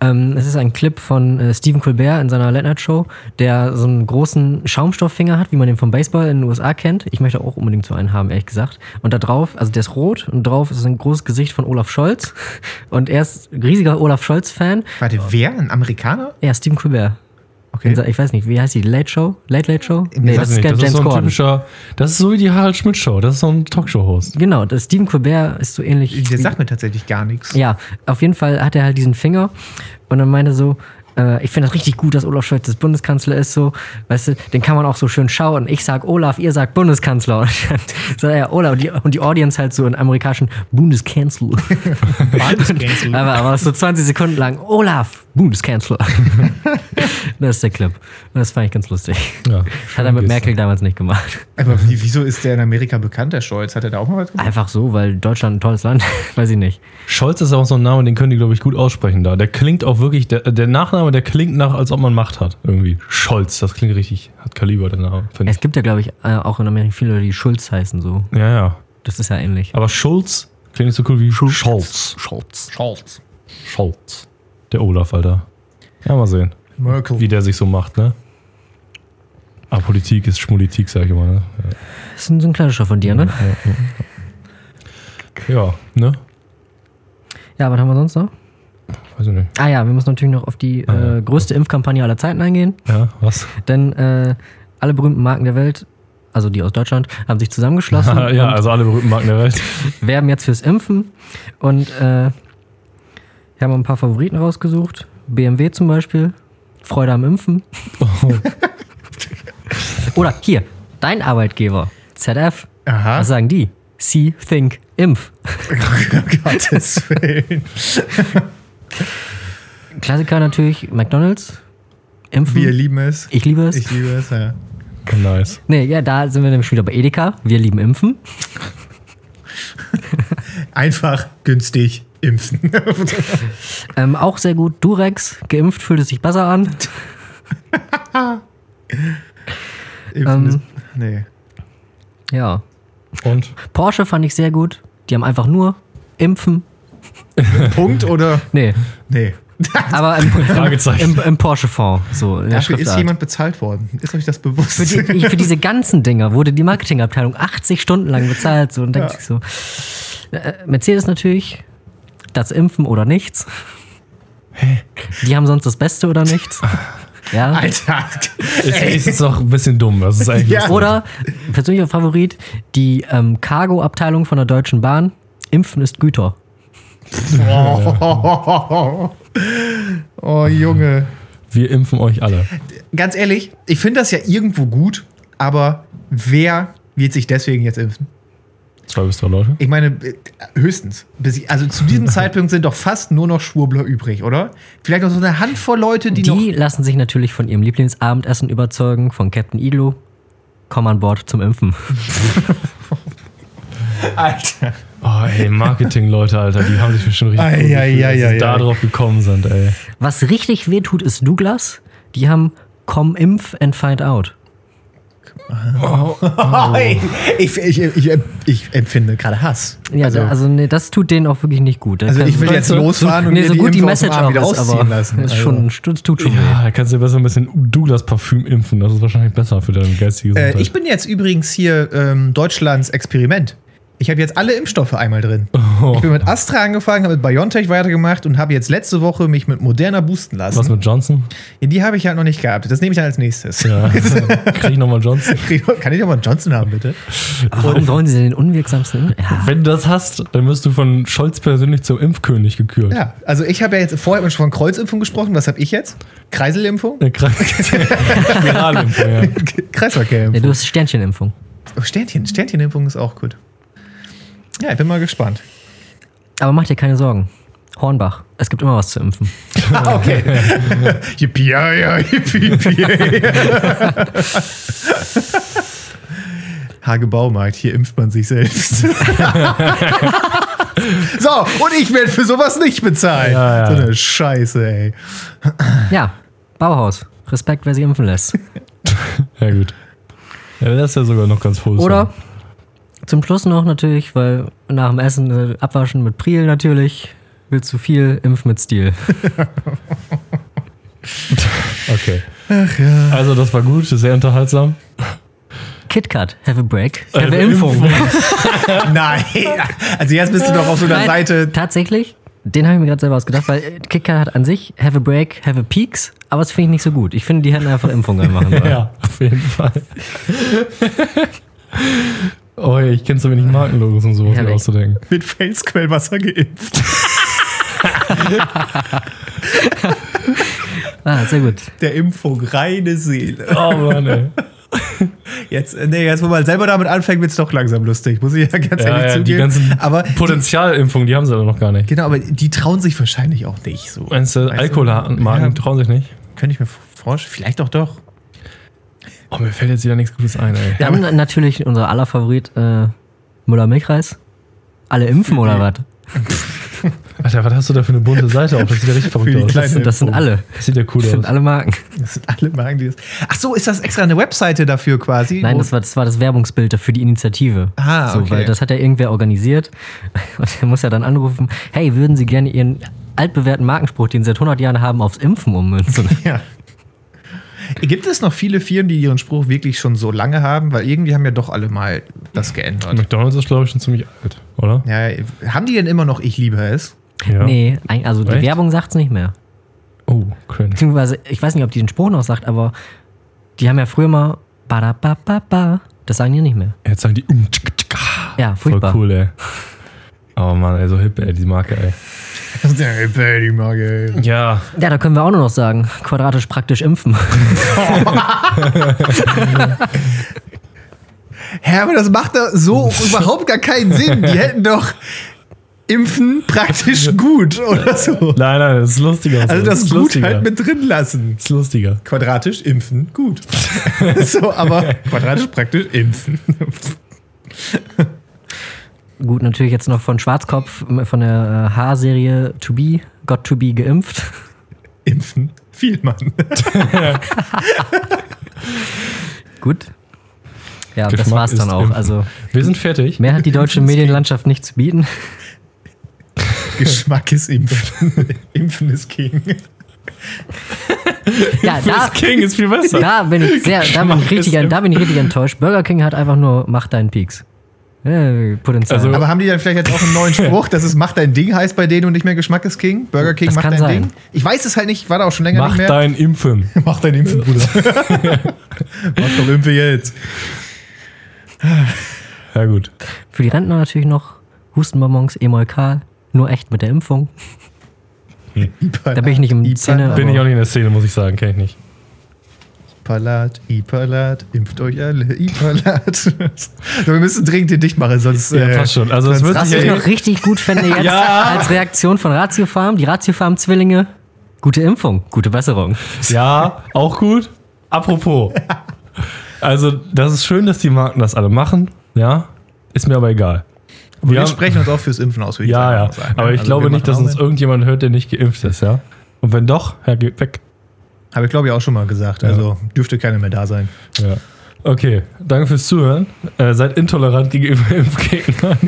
Ähm, es ist ein Clip von äh, Stephen Colbert in seiner Late Night Show, der so einen großen Schaumstofffinger hat, wie man den vom Baseball in den USA kennt. Ich möchte auch unbedingt so einen haben, ehrlich gesagt. Und da drauf, also der ist rot und drauf ist ein großes Gesicht von Olaf Scholz. Und er ist ein riesiger Olaf Scholz-Fan. Warte, wer? Ein Amerikaner? Ja, Stephen Colbert. Okay. Ich weiß nicht, wie heißt die? Late Show? Late Late Show? Nee, Weiß nicht, das ist so ein typischer, das ist so wie die Harald Schmidt Show, das ist so ein Talkshow-Host. Genau, das Stephen Colbert ist so ähnlich. Der sagt mir tatsächlich gar nichts. Ja, auf jeden Fall hat er halt diesen Finger und dann meinte so, äh, ich finde das richtig gut, dass Olaf Scholz das Bundeskanzler ist, so, weißt du, den kann man auch so schön schauen. Ich sag Olaf, ihr sagt Bundeskanzler. Und dann sagt er, Olaf, und die, und die Audience halt so in amerikanischen Bundeskanzler. Bundeskanzler. aber, aber so 20 Sekunden lang, Olaf, Bundeskanzler. das ist der Clip. Das fand ich ganz lustig. Ja, Hat er mit Merkel damals nicht gemacht. Aber wie, wieso ist der in Amerika bekannt, der Scholz? Hat er da auch mal was gemacht? Einfach so, weil Deutschland ein tolles Land, weiß ich nicht. Scholz ist auch so ein Name, den können die, glaube ich, gut aussprechen da. Der klingt auch wirklich, der, der Nachname der klingt nach, als ob man Macht hat. Irgendwie. Scholz, das klingt richtig, hat Kaliber, der Name, Es ich. gibt ja, glaube ich, äh, auch in Amerika viele, Leute, die Schulz heißen so. Ja, ja. Das ist ja ähnlich. Aber Schulz klingt nicht so cool wie Scholz. Schulz. Scholz. Scholz. Der Olaf, Alter. Ja, mal sehen, Merkel. wie der sich so macht, ne? Aber Politik ist Schmulitik, sag ich immer, ne? Das ist ein, so ein Klassischer von dir, ne? Ja, ne? Ja, was haben wir sonst noch? Weiß ich nicht. Ah ja, wir müssen natürlich noch auf die äh, größte Impfkampagne aller Zeiten eingehen. Ja, was? Denn äh, alle berühmten Marken der Welt, also die aus Deutschland, haben sich zusammengeschlossen ja, also alle berühmten Marken der Welt. werben jetzt fürs Impfen. Und äh, wir haben ein paar Favoriten rausgesucht. BMW zum Beispiel. Freude am Impfen. Oder hier, dein Arbeitgeber, ZF. Aha. Was sagen die? See, think, impf. Gottes Willen. Klassiker natürlich, McDonalds. Impfen. Wir lieben es. ich liebe es. Ich liebe es, ja. Nice. nee, ja, da sind wir nämlich wieder bei Edeka. Wir lieben Impfen. Einfach günstig impfen. Ähm, auch sehr gut. Durex, geimpft fühlt es sich besser an. impfen Ähm. ist, nee. Ja. Und? Porsche fand ich sehr gut. Die haben einfach nur Impfen. Punkt oder? Nee, Nee. aber im, Fragezeichen. im, im Porsche-Fonds. So, in der Dafür ist jemand bezahlt worden. Ist euch das bewusst? Für, die, für diese ganzen Dinger wurde die Marketingabteilung 80 Stunden lang bezahlt. So, und denkt Ja. sich so. Äh, Mercedes natürlich, das Impfen oder nichts. Die haben sonst das Beste oder nichts. Ja. Alter. Es ist doch ein bisschen dumm. Das ist eigentlich Ja. Oder, persönlicher Favorit, die ähm, Cargo-Abteilung von der Deutschen Bahn. Impfen ist Güter. Oh, oh, Junge. Wir impfen euch alle. Ganz ehrlich, ich finde das ja irgendwo gut, aber wer wird sich deswegen jetzt impfen? Zwei bis drei Leute. Ich meine, äh, höchstens. Also zu diesem Zeitpunkt sind doch fast nur noch Schwurbler übrig, oder? Vielleicht noch so eine Handvoll Leute, die, noch. Die lassen sich natürlich von ihrem Lieblingsabendessen überzeugen, von Captain Iglo. Komm an Bord zum Impfen. Alter. Oh, ey, Marketing-Leute, Alter, die haben sich bestimmt richtig gut ei, gefühlt, sie ei, da drauf gekommen sind, ey. Was richtig wehtut, ist Douglas. Die haben Komm Impf and Find Out. Oh, ich, ich, ich, ich empfinde gerade Hass. Ja, also, also nee, das tut denen auch wirklich nicht gut. Das Also ich will jetzt losfahren und nee, mir so die gut die Message auch wieder ist, ausziehen aber lassen. ist Also, schon, das tut schon. Ja, da kannst du besser ein bisschen Douglas-Parfüm impfen. Das ist wahrscheinlich besser für deine geistige Gesundheit. äh, ich bin jetzt übrigens hier ähm, Deutschlands Experiment. Ich habe jetzt alle Impfstoffe einmal drin. Oh. Ich bin mit Astra angefangen, habe mit BioNTech weitergemacht und habe jetzt letzte Woche mich mit Moderna boosten lassen. Was mit Johnson? Ja, die habe ich halt noch nicht gehabt. Das nehme ich dann als nächstes. Ja. Krieg ich nochmal Johnson? Kann ich auch mal einen Johnson haben, bitte? Warum wollen sie den unwirksamsten? Ja. Wenn du das hast, dann wirst du von Scholz persönlich zum Impfkönig gekürt. Ja, also ich habe ja jetzt vorher schon von Kreuzimpfung gesprochen. Was habe ich jetzt? Kreiselimpfung? Eine Krank- Spiralimpfung, ja. ja, Kreisverkehrimpfung. du hast Sternchenimpfung. Oh, Sternchen. Sternchenimpfung ist auch gut. Ja, ich bin mal gespannt. Aber mach dir keine Sorgen. Hornbach, es gibt immer was zu impfen. Ah, okay. yippie, ja, ja, yippie, yippie. Hage Baumarkt, hier impft man sich selbst. so, und ich werde für sowas nicht bezahlen. Ja, ja. So eine Scheiße, ey. Ja, Bauhaus. Respekt, wer sie impfen lässt. Ja, gut. Ja, das ist ja sogar noch ganz voll. Oder zum Schluss noch natürlich, weil nach dem Essen äh, abwaschen mit Priel natürlich. Willst du viel, impf mit Stil. Okay. Also, das war gut, sehr unterhaltsam. KitKat, have a break, have a Have a Impfung. Nein. Also jetzt bist du doch auf so einer Nein, Seite. Tatsächlich, den habe ich mir gerade selber ausgedacht, weil äh, KitKat hat an sich have a break, have a peaks, aber das finde ich nicht so gut. Ich finde, die hätten einfach Impfung reinmachen sollen. Ja, auf jeden Fall. Oh, ich kenne so wenig Markenlogos, um sowas mir auszudenken. Mit Felsquellwasser geimpft. Ah, sehr gut. Der Impfung reine Seele. Oh Mann, ey. Jetzt, nee, jetzt wo man selber damit anfängt, wird es doch langsam lustig. Muss ich ja ganz Ja, ehrlich ja, die zugeben. ganzen aber die, Potenzialimpfungen, die haben sie aber noch gar nicht. genau, aber die trauen sich wahrscheinlich auch nicht so. Meinst du? Alkoholmarken Ja. trauen sich nicht? Könnte ich mir vorstellen. Vielleicht auch doch. Oh, mir fällt jetzt wieder nichts Gutes ein, ey. Wir haben na- natürlich unser aller Favorit äh, Müller Milchreis. Alle impfen oder was? Alter, was hast du da für eine bunte Seite auf? Das sieht ja richtig verrückt aus. Das, sind- das sind alle. Das sieht ja cool Das sind aus. alle Marken. Das sind alle Marken, die das. Ach so, ist das extra eine Webseite dafür quasi? Nein, das war, das war das Werbungsbild für die Initiative. Ah, so, okay. Weil das hat ja irgendwer organisiert. Und er muss ja dann anrufen, hey, würden Sie gerne Ihren altbewährten Markenspruch, den Sie seit 100 Jahren haben, aufs Impfen ummünzen? Ja. Gibt es noch viele Firmen, die ihren Spruch wirklich schon so lange haben? Weil irgendwie haben ja doch alle mal das geändert. McDonalds ist, glaube ich, schon ziemlich alt, oder? Ja, haben die denn immer noch Ich liebe es? Ja. Nee, also die Echt? Werbung sagt es nicht mehr. Oh, cringe. Beziehungsweise, ich weiß nicht, ob die den Spruch noch sagt, aber die haben ja früher mal ba Das sagen die nicht mehr. Jetzt sagen die um, tschik, tschik, ah. Ja, Voll furchtbar. cool, ey. Oh Mann, ey, so hip, ey, die Marke, ey. Das ist ja die Marke. Ja, Ja, da können wir auch nur noch sagen, quadratisch praktisch impfen. Hä, aber das macht da so überhaupt gar keinen Sinn. Die hätten doch Impfen praktisch gut oder so. nein, nein, das ist lustiger. so. Also das ist Gut lustiger. halt mit drin lassen. Das ist lustiger. Quadratisch impfen, gut. so, aber quadratisch praktisch impfen. Gut, natürlich jetzt noch von Schwarzkopf, von der äh, H-Serie To Be, Got To Be geimpft. impfen, viel Mann. Gut. Ja, das Geschmack war's dann auch. impfen. Also Wir sind fertig. mehr hat die deutsche Medienlandschaft nicht zu bieten. Geschmack ist impfen. impfen ist King. Ja, da, King ist viel besser. da bin ich sehr, da bin ich richtig, da bin ich richtig enttäuscht. Burger King hat einfach nur mach deinen Peaks. Potenzial. Also- Aber haben die dann vielleicht jetzt auch einen neuen Spruch, dass es Mach dein Ding heißt bei denen und nicht mehr Geschmack ist King? Burger King Das macht kann dein sein. Ding? Ich weiß es halt nicht, ich war da auch schon länger Mach nicht mehr. dein Impfen. Mach dein Impfen, Bruder. Mach doch Impfe jetzt. Ja, gut. Für die Rentner natürlich noch Hustenbonbons, Emolkal, nur echt mit der Impfung. Da bin ich nicht im Szene, Bin ich auch nicht in der Szene, muss ich sagen. Kenn ich nicht. Ipalat, Ipalat, impft euch alle, Ipalat. so, wir müssen dringend den dicht machen, sonst. Ja, passt schon. Also, es sonst- wird Was sich ich ja noch richtig gut fände jetzt Ja. als Reaktion von Ratio Farm, die Ratio Farm Zwillinge, gute Impfung, gute Besserung. Ja, auch gut. Apropos. Also, das ist schön, dass die Marken das alle machen. Ja, ist mir aber egal. Aber wir haben- sprechen uns auch fürs Impfen aus, würde ich Ja, ja. einfach mal sagen. Aber ich Also, glaube nicht, dass uns irgendjemand hört, der nicht geimpft ist, ja. Und wenn doch, ja, geht weg. Habe ich, glaube ich, auch schon mal gesagt. Also dürfte keiner mehr da sein. Ja. Okay, danke fürs Zuhören. Äh, seid intolerant gegenüber Impfgegnern.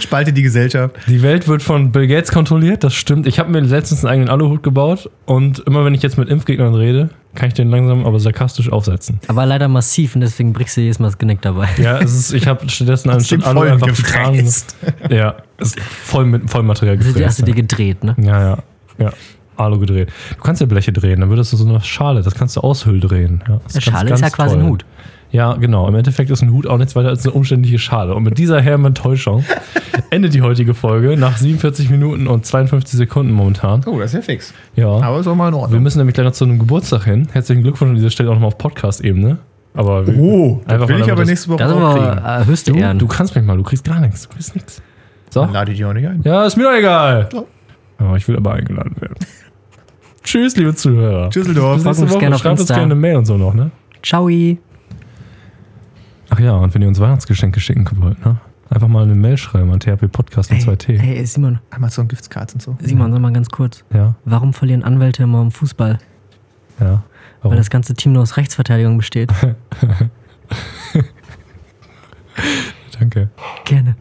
Spaltet die Gesellschaft. Die Welt wird von Bill Gates kontrolliert, das stimmt. Ich habe mir letztens einen eigenen Aluhut gebaut und immer wenn ich jetzt mit Impfgegnern rede, kann ich den langsam aber sarkastisch aufsetzen. Aber leider massiv und deswegen brichst du jedes Mal das Genick dabei. Ja, es ist, ich habe stattdessen anstatt den Alu einfach gefräst. Ja, ist voll mit Vollmaterial Also die hast gefräst. du dir gedreht, ne? Ja, ja, ja. Alu gedreht. Du kannst ja Bleche drehen, dann würdest du so eine Schale, das kannst du aushöhl drehen. Ja, das Der ganz, Schale ist ja quasi toll. ein Hut. Ja, genau. Im Endeffekt ist ein Hut auch nichts weiter als eine umständliche Schale. Und mit dieser herben Enttäuschung endet die heutige Folge nach 47 Minuten und 52 Sekunden momentan. Oh, das ist ja fix. Ja. Aber ist auch mal in Wir Ordnung. müssen nämlich gleich noch zu einem Geburtstag hin. Herzlichen Glückwunsch an dieser Stelle auch nochmal auf Podcast-Ebene. Aber wir- Oh, Einfach will mal, ich aber nächste Woche Das auch aber kriegen. äh, höchste du, Ehren. du kannst mich mal, du kriegst gar nichts. Du kriegst nichts. So? Dann lade ich die auch nicht ein. Ja, ist mir doch egal. So. Aber ich will aber eingeladen werden. Tschüss, liebe Zuhörer. Tschüsseldorf. Bis nächste Woche. gerne Schreibt uns gerne eine Mail und so noch, ne? Ciao. Ach ja, und wenn ihr uns Weihnachtsgeschenke schicken wollt, ne? Einfach mal eine Mail schreiben an THP Podcast mit Ey, 2T. hey, Simon, Amazon Giftcards und so. Simon, sag mal ganz kurz. Ja, Warum verlieren Anwälte immer im Fußball? ja. Weil Warum? das ganze Team nur aus Rechtsverteidigung besteht. Danke. Gerne.